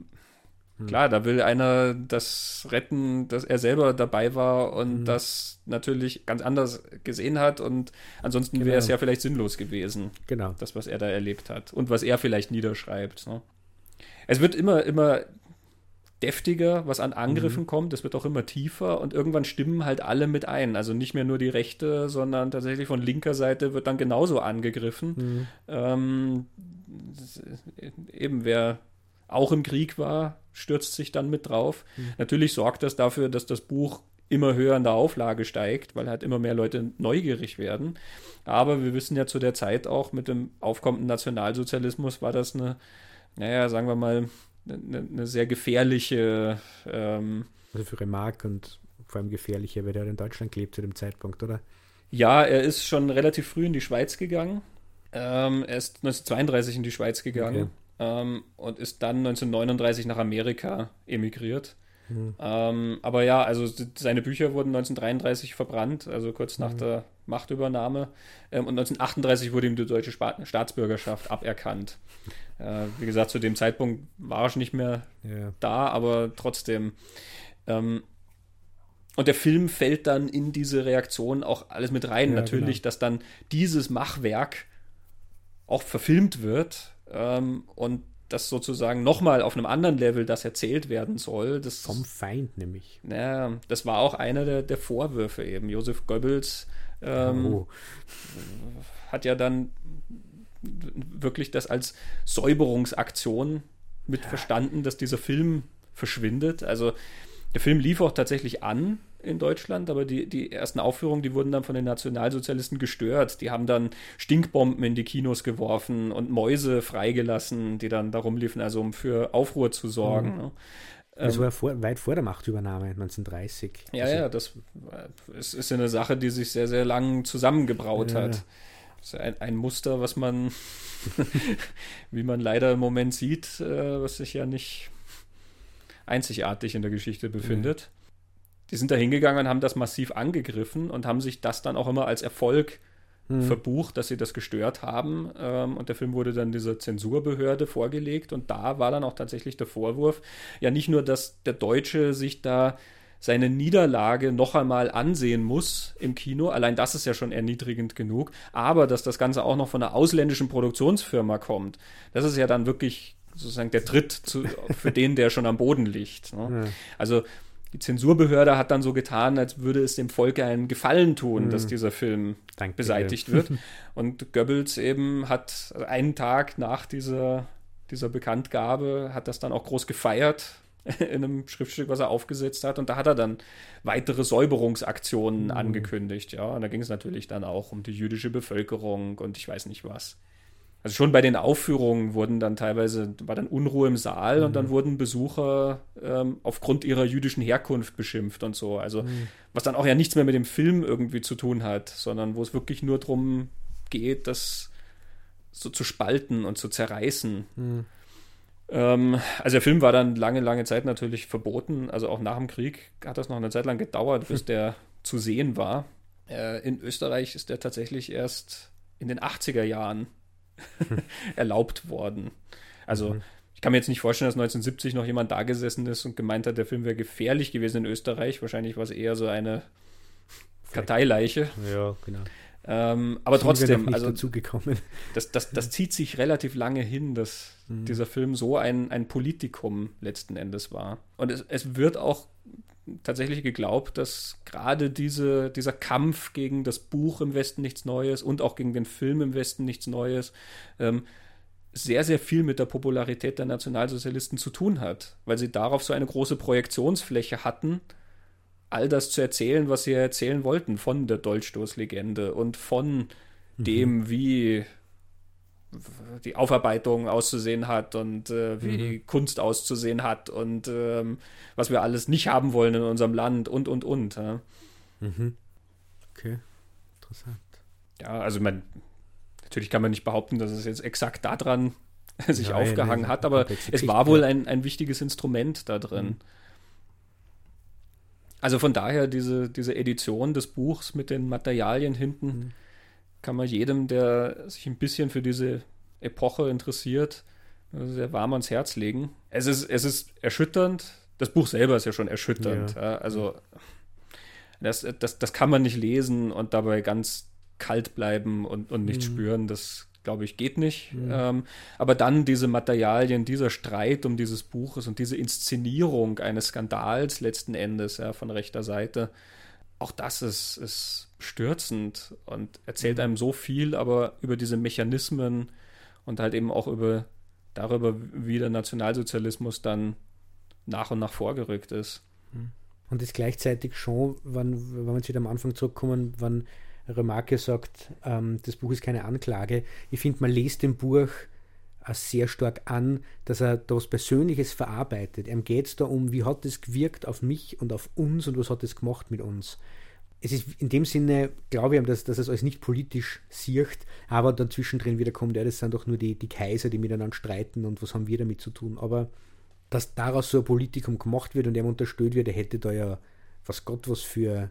hm. Klar, da will einer das retten, dass er selber dabei war und mhm. das natürlich ganz anders gesehen hat und ansonsten genau. wäre es ja vielleicht sinnlos gewesen. Genau. Das, was er da erlebt hat und was er vielleicht niederschreibt. Ne? Es wird immer, immer deftiger, was an Angriffen mhm. kommt. Es wird auch immer tiefer und irgendwann stimmen halt alle mit ein. Also nicht mehr nur die Rechte, sondern tatsächlich von linker Seite wird dann genauso angegriffen. Mhm. Ähm, eben wer auch im Krieg war, stürzt sich dann mit drauf. Mhm. Natürlich sorgt das dafür, dass das Buch immer höher in der Auflage steigt, weil halt immer mehr Leute neugierig werden. Aber wir wissen ja zu der Zeit auch, mit dem aufkommenden Nationalsozialismus war das eine, naja, sagen wir mal, eine, eine sehr gefährliche. Ähm, also für Remarque und vor allem gefährliche, weil er in Deutschland lebt zu dem Zeitpunkt, oder? Ja, er ist schon relativ früh in die Schweiz gegangen. Ähm, er ist 1932 in die Schweiz gegangen. Okay ähm, und ist dann 1939 nach Amerika emigriert. Mhm. Ähm, aber ja, also seine Bücher wurden 1933 verbrannt, also kurz nach mhm. der Machtübernahme. Ähm, und 1938 wurde ihm die deutsche Staatsbürgerschaft aberkannt. Äh, wie gesagt, zu dem Zeitpunkt war er schon nicht mehr ja. da, aber trotzdem. Ähm, und der Film fällt dann in diese Reaktion auch alles mit rein. Ja, Natürlich, genau. dass dann dieses Machwerk auch verfilmt wird ähm, und das sozusagen nochmal auf einem anderen Level das erzählt werden soll. Das, Vom Feind nämlich. Ja, das war auch einer der, der Vorwürfe eben. Josef Goebbels ähm, oh. hat ja dann wirklich das als Säuberungsaktion mit ja. verstanden, dass dieser Film verschwindet. Also der Film lief auch tatsächlich an in Deutschland, aber die, die ersten Aufführungen, die wurden dann von den Nationalsozialisten gestört. Die haben dann Stinkbomben in die Kinos geworfen und Mäuse freigelassen, die dann darum liefen, also um für Aufruhr zu sorgen. Mhm. Ne? Das ähm, war vor, weit vor der Machtübernahme 1930. Ja, also, ja, das ist, ist eine Sache, die sich sehr, sehr lang zusammengebraut ja. hat. Das ist ein, ein Muster, was man, <laughs> wie man leider im Moment sieht, äh, was sich ja nicht einzigartig in der Geschichte befindet. Ja. Die sind da hingegangen und haben das massiv angegriffen und haben sich das dann auch immer als Erfolg hm. verbucht, dass sie das gestört haben. Ähm, und der Film wurde dann dieser Zensurbehörde vorgelegt. Und da war dann auch tatsächlich der Vorwurf, ja nicht nur, dass der Deutsche sich da seine Niederlage noch einmal ansehen muss im Kino. Allein das ist ja schon erniedrigend genug. Aber dass das Ganze auch noch von einer ausländischen Produktionsfirma kommt, das ist ja dann wirklich sozusagen der Tritt zu, für den, der schon am Boden liegt. Ne? Ja. Also die Zensurbehörde hat dann so getan, als würde es dem Volke einen Gefallen tun, mhm. dass dieser Film Danke. beseitigt wird. <laughs> Und Goebbels eben hat einen Tag nach dieser, dieser Bekanntgabe, hat das dann auch groß gefeiert <laughs> in einem Schriftstück, was er aufgesetzt hat. Und da hat er dann weitere Säuberungsaktionen mhm. angekündigt. Ja, und da ging es natürlich dann auch um die jüdische Bevölkerung und ich weiß nicht was. Also schon bei den Aufführungen wurden dann teilweise, war dann Unruhe im Saal mhm. und dann mhm. wurden Besucher ähm, aufgrund ihrer jüdischen Herkunft beschimpft und so. Also mhm. was dann auch ja nichts mehr mit dem Film irgendwie zu tun hat, sondern wo es wirklich nur darum geht, das so zu spalten und zu zerreißen. Mhm. Ähm, also der Film war dann lange, lange Zeit natürlich verboten. Also auch nach dem Krieg hat das noch eine Zeit lang gedauert, bis <laughs> der zu sehen war. Äh, in Österreich ist der tatsächlich erst in den 80er Jahren <laughs> erlaubt worden. Also mhm. ich kann mir jetzt nicht vorstellen, dass 1970 noch jemand da gesessen ist und gemeint hat, der Film wäre gefährlich gewesen in Österreich. Wahrscheinlich war es eher so eine Karteileiche. Ja, genau. Ähm, aber trotzdem, also das, das, das <laughs> zieht sich relativ lange hin, dass mhm. dieser Film so ein, ein Politikum letzten Endes war. Und es, es wird auch tatsächlich geglaubt, dass gerade diese, dieser Kampf gegen das Buch im Westen nichts Neues und auch gegen den Film im Westen nichts Neues ähm, sehr, sehr viel mit der Popularität der Nationalsozialisten zu tun hat, weil sie darauf so eine große Projektionsfläche hatten, all das zu erzählen, was sie erzählen wollten von der Dolchstoßlegende und von mhm. dem, wie die Aufarbeitung auszusehen hat und äh, wie mhm. Kunst auszusehen hat und ähm, was wir alles nicht haben wollen in unserem Land und und und. Ja. Mhm. Okay, interessant. Ja, also man, natürlich kann man nicht behaupten, dass es jetzt exakt daran <laughs> sich Nein, aufgehangen hat, aber es war wohl ein, ein wichtiges Instrument da drin. Mhm. Also von daher diese, diese Edition des Buchs mit den Materialien hinten mhm kann man jedem, der sich ein bisschen für diese Epoche interessiert, sehr warm ans Herz legen. Es ist, es ist erschütternd. Das Buch selber ist ja schon erschütternd. Ja. Ja, also das, das, das kann man nicht lesen und dabei ganz kalt bleiben und, und nicht mhm. spüren. Das, glaube ich, geht nicht. Mhm. Ähm, aber dann diese Materialien, dieser Streit um dieses Buches und diese Inszenierung eines Skandals letzten Endes ja, von rechter Seite, auch das ist, ist stürzend und erzählt mhm. einem so viel, aber über diese Mechanismen und halt eben auch über darüber, wie der Nationalsozialismus dann nach und nach vorgerückt ist. Mhm. Und ist gleichzeitig schon, wenn, wenn wir jetzt wieder am Anfang zurückkommen, wenn Remarque sagt, ähm, das Buch ist keine Anklage. Ich finde, man liest dem Buch sehr stark an, dass er da was Persönliches verarbeitet. Ihm geht es da um, wie hat es gewirkt auf mich und auf uns und was hat es gemacht mit uns. Es ist in dem Sinne, glaube ich, dass, dass es alles nicht politisch sieht, aber dann zwischendrin wieder kommt, ja, das sind doch nur die, die Kaiser, die miteinander streiten und was haben wir damit zu tun. Aber dass daraus so ein Politikum gemacht wird und er unterstellt wird, er hätte da ja, was Gott, was für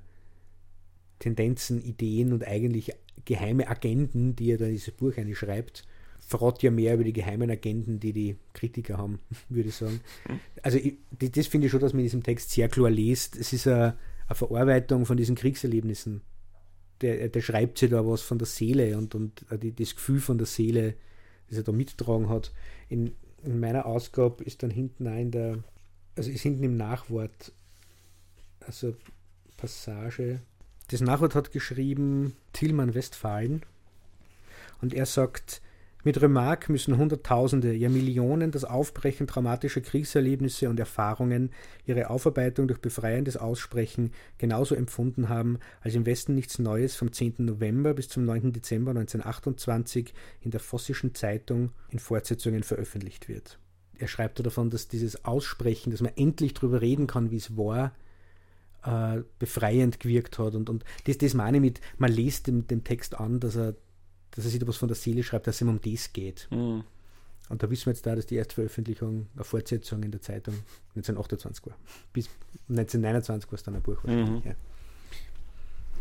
Tendenzen, Ideen und eigentlich geheime Agenden, die er da in dieses Buch schreibt, verrät ja mehr über die geheimen Agenten, die die Kritiker haben, <laughs> würde ich sagen. Also ich, das finde ich schon, dass man in diesem Text sehr klar liest. Es ist eine, eine Verarbeitung von diesen Kriegserlebnissen. Der, der schreibt sich da was von der Seele und, und die, das Gefühl von der Seele, das er da mittragen hat. In, in meiner Ausgabe ist dann hinten auch in der, also ist hinten im Nachwort, also Passage. Das Nachwort hat geschrieben Tillmann Westfalen und er sagt, mit Remarque müssen Hunderttausende, ja Millionen das Aufbrechen traumatischer Kriegserlebnisse und Erfahrungen, ihre Aufarbeitung durch befreiendes Aussprechen genauso empfunden haben, als im Westen nichts Neues vom 10. November bis zum 9. Dezember 1928 in der Vossischen Zeitung in Fortsetzungen veröffentlicht wird. Er schreibt davon, dass dieses Aussprechen, dass man endlich darüber reden kann, wie es war, äh, befreiend gewirkt hat. Und, und das, das meine ich mit, man liest dem, dem Text an, dass er dass er sich da was von der Seele schreibt, dass es ihm um das geht. Mhm. Und da wissen wir jetzt da, dass die erste Veröffentlichung eine Fortsetzung in der Zeitung 1928 war. Bis 1929 war es dann ein Buch wahrscheinlich. Mhm. Ja.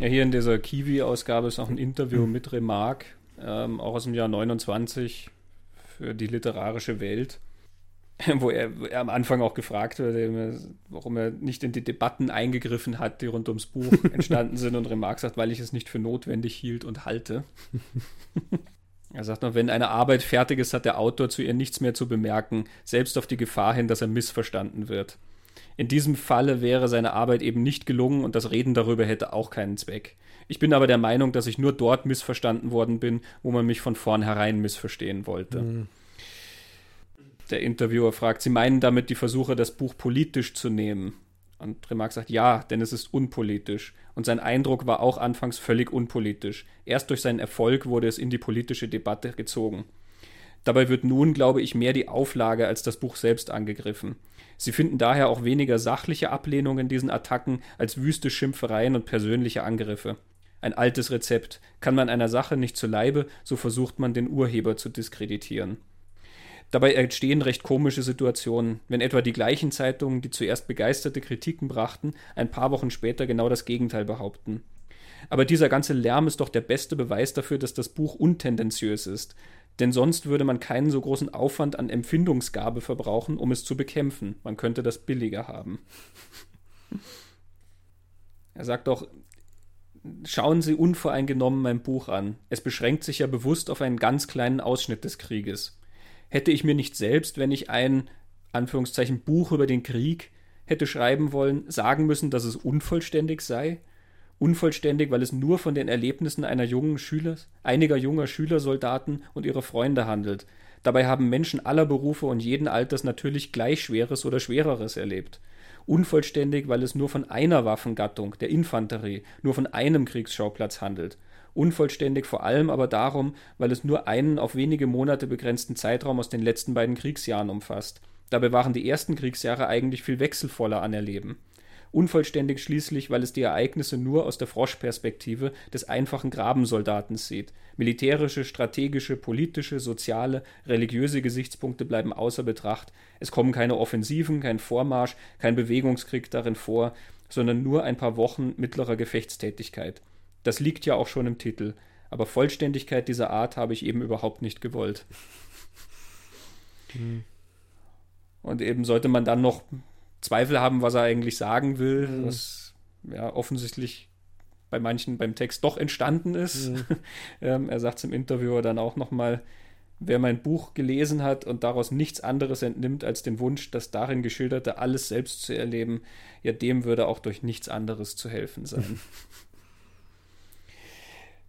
ja. hier in dieser Kiwi-Ausgabe ist auch ein Interview mit Remarque, ähm, auch aus dem Jahr 29 für die literarische Welt. <laughs> wo er, am Anfang auch gefragt wird, warum er nicht in die Debatten eingegriffen hat, die rund ums Buch <laughs> entstanden sind. Und Remarque sagt, weil ich es nicht für notwendig hielt und halte. <laughs> er sagt noch, wenn eine Arbeit fertig ist, hat der Autor zu ihr nichts mehr zu bemerken, selbst auf die Gefahr hin, dass er missverstanden wird. In diesem Falle wäre seine Arbeit eben nicht gelungen und das Reden darüber hätte auch keinen Zweck. Ich bin aber der Meinung, dass ich nur dort missverstanden worden bin, wo man mich von vornherein missverstehen wollte. Mhm der Interviewer fragt, Sie meinen damit die Versuche, das Buch politisch zu nehmen? Und Remarque sagt, ja, denn es ist unpolitisch. Und sein Eindruck war auch anfangs völlig unpolitisch. Erst durch seinen Erfolg wurde es in die politische Debatte gezogen. Dabei wird nun, glaube ich, mehr die Auflage als das Buch selbst angegriffen. Sie finden daher auch weniger sachliche Ablehnung in diesen Attacken als wüste Schimpfereien und persönliche Angriffe. Ein altes Rezept. Kann man einer Sache nicht zu Leibe, so versucht man den Urheber zu diskreditieren. Dabei entstehen recht komische Situationen, wenn etwa die gleichen Zeitungen, die zuerst begeisterte Kritiken brachten, ein paar Wochen später genau das Gegenteil behaupten. Aber dieser ganze Lärm ist doch der beste Beweis dafür, dass das Buch untendenziös ist, denn sonst würde man keinen so großen Aufwand an Empfindungsgabe verbrauchen, um es zu bekämpfen. Man könnte das billiger haben. <laughs> er sagt auch, schauen Sie unvoreingenommen mein Buch an. Es beschränkt sich ja bewusst auf einen ganz kleinen Ausschnitt des Krieges hätte ich mir nicht selbst, wenn ich ein Anführungszeichen Buch über den Krieg hätte schreiben wollen, sagen müssen, dass es unvollständig sei? Unvollständig, weil es nur von den Erlebnissen einer jungen Schülers, einiger junger Schülersoldaten und ihrer Freunde handelt. Dabei haben Menschen aller Berufe und jeden Alters natürlich gleich Schweres oder Schwereres erlebt. Unvollständig, weil es nur von einer Waffengattung, der Infanterie, nur von einem Kriegsschauplatz handelt unvollständig vor allem aber darum, weil es nur einen auf wenige Monate begrenzten Zeitraum aus den letzten beiden Kriegsjahren umfasst. Dabei waren die ersten Kriegsjahre eigentlich viel wechselvoller an Erleben. Unvollständig schließlich, weil es die Ereignisse nur aus der Froschperspektive des einfachen Grabensoldaten sieht. Militärische, strategische, politische, soziale, religiöse Gesichtspunkte bleiben außer Betracht. Es kommen keine Offensiven, kein Vormarsch, kein Bewegungskrieg darin vor, sondern nur ein paar Wochen mittlerer Gefechtstätigkeit. Das liegt ja auch schon im Titel. Aber Vollständigkeit dieser Art habe ich eben überhaupt nicht gewollt. Mhm. Und eben sollte man dann noch Zweifel haben, was er eigentlich sagen will, mhm. was ja offensichtlich bei manchen beim Text doch entstanden ist. Mhm. <laughs> ähm, er sagt es im Interview dann auch nochmal, wer mein Buch gelesen hat und daraus nichts anderes entnimmt als den Wunsch, das darin geschilderte alles selbst zu erleben, ja, dem würde auch durch nichts anderes zu helfen sein. <laughs>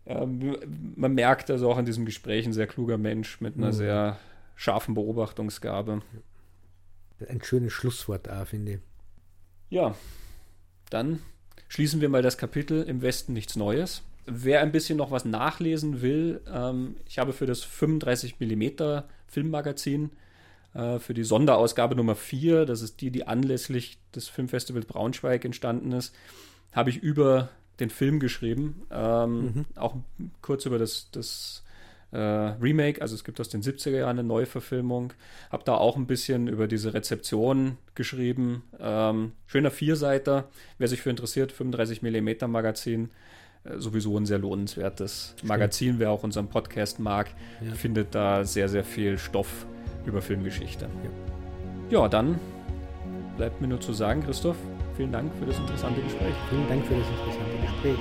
Ähm, man merkt also auch in diesem Gespräch ein sehr kluger Mensch mit einer mhm. sehr scharfen Beobachtungsgabe. Ein schönes Schlusswort auch, finde ich. Ja, dann schließen wir mal das Kapitel im Westen nichts Neues. Wer ein bisschen noch was nachlesen will, ähm, ich habe für das 35 mm Filmmagazin äh, für die Sonderausgabe Nummer 4, das ist die, die anlässlich des Filmfestivals Braunschweig entstanden ist, habe ich über den Film geschrieben. Ähm, mhm. Auch kurz über das, das äh, Remake, also es gibt aus den 70er Jahren eine Neuverfilmung. Hab da auch ein bisschen über diese Rezeption geschrieben. Ähm, schöner Vierseiter, wer sich für interessiert, 35 mm Magazin. Äh, sowieso ein sehr lohnenswertes Stimmt. Magazin, wer auch unseren Podcast mag, ja. findet da sehr, sehr viel Stoff über Filmgeschichte. Ja. ja, dann bleibt mir nur zu sagen, Christoph, vielen Dank für das interessante Gespräch. Vielen Dank für das interessante Gespräch. 对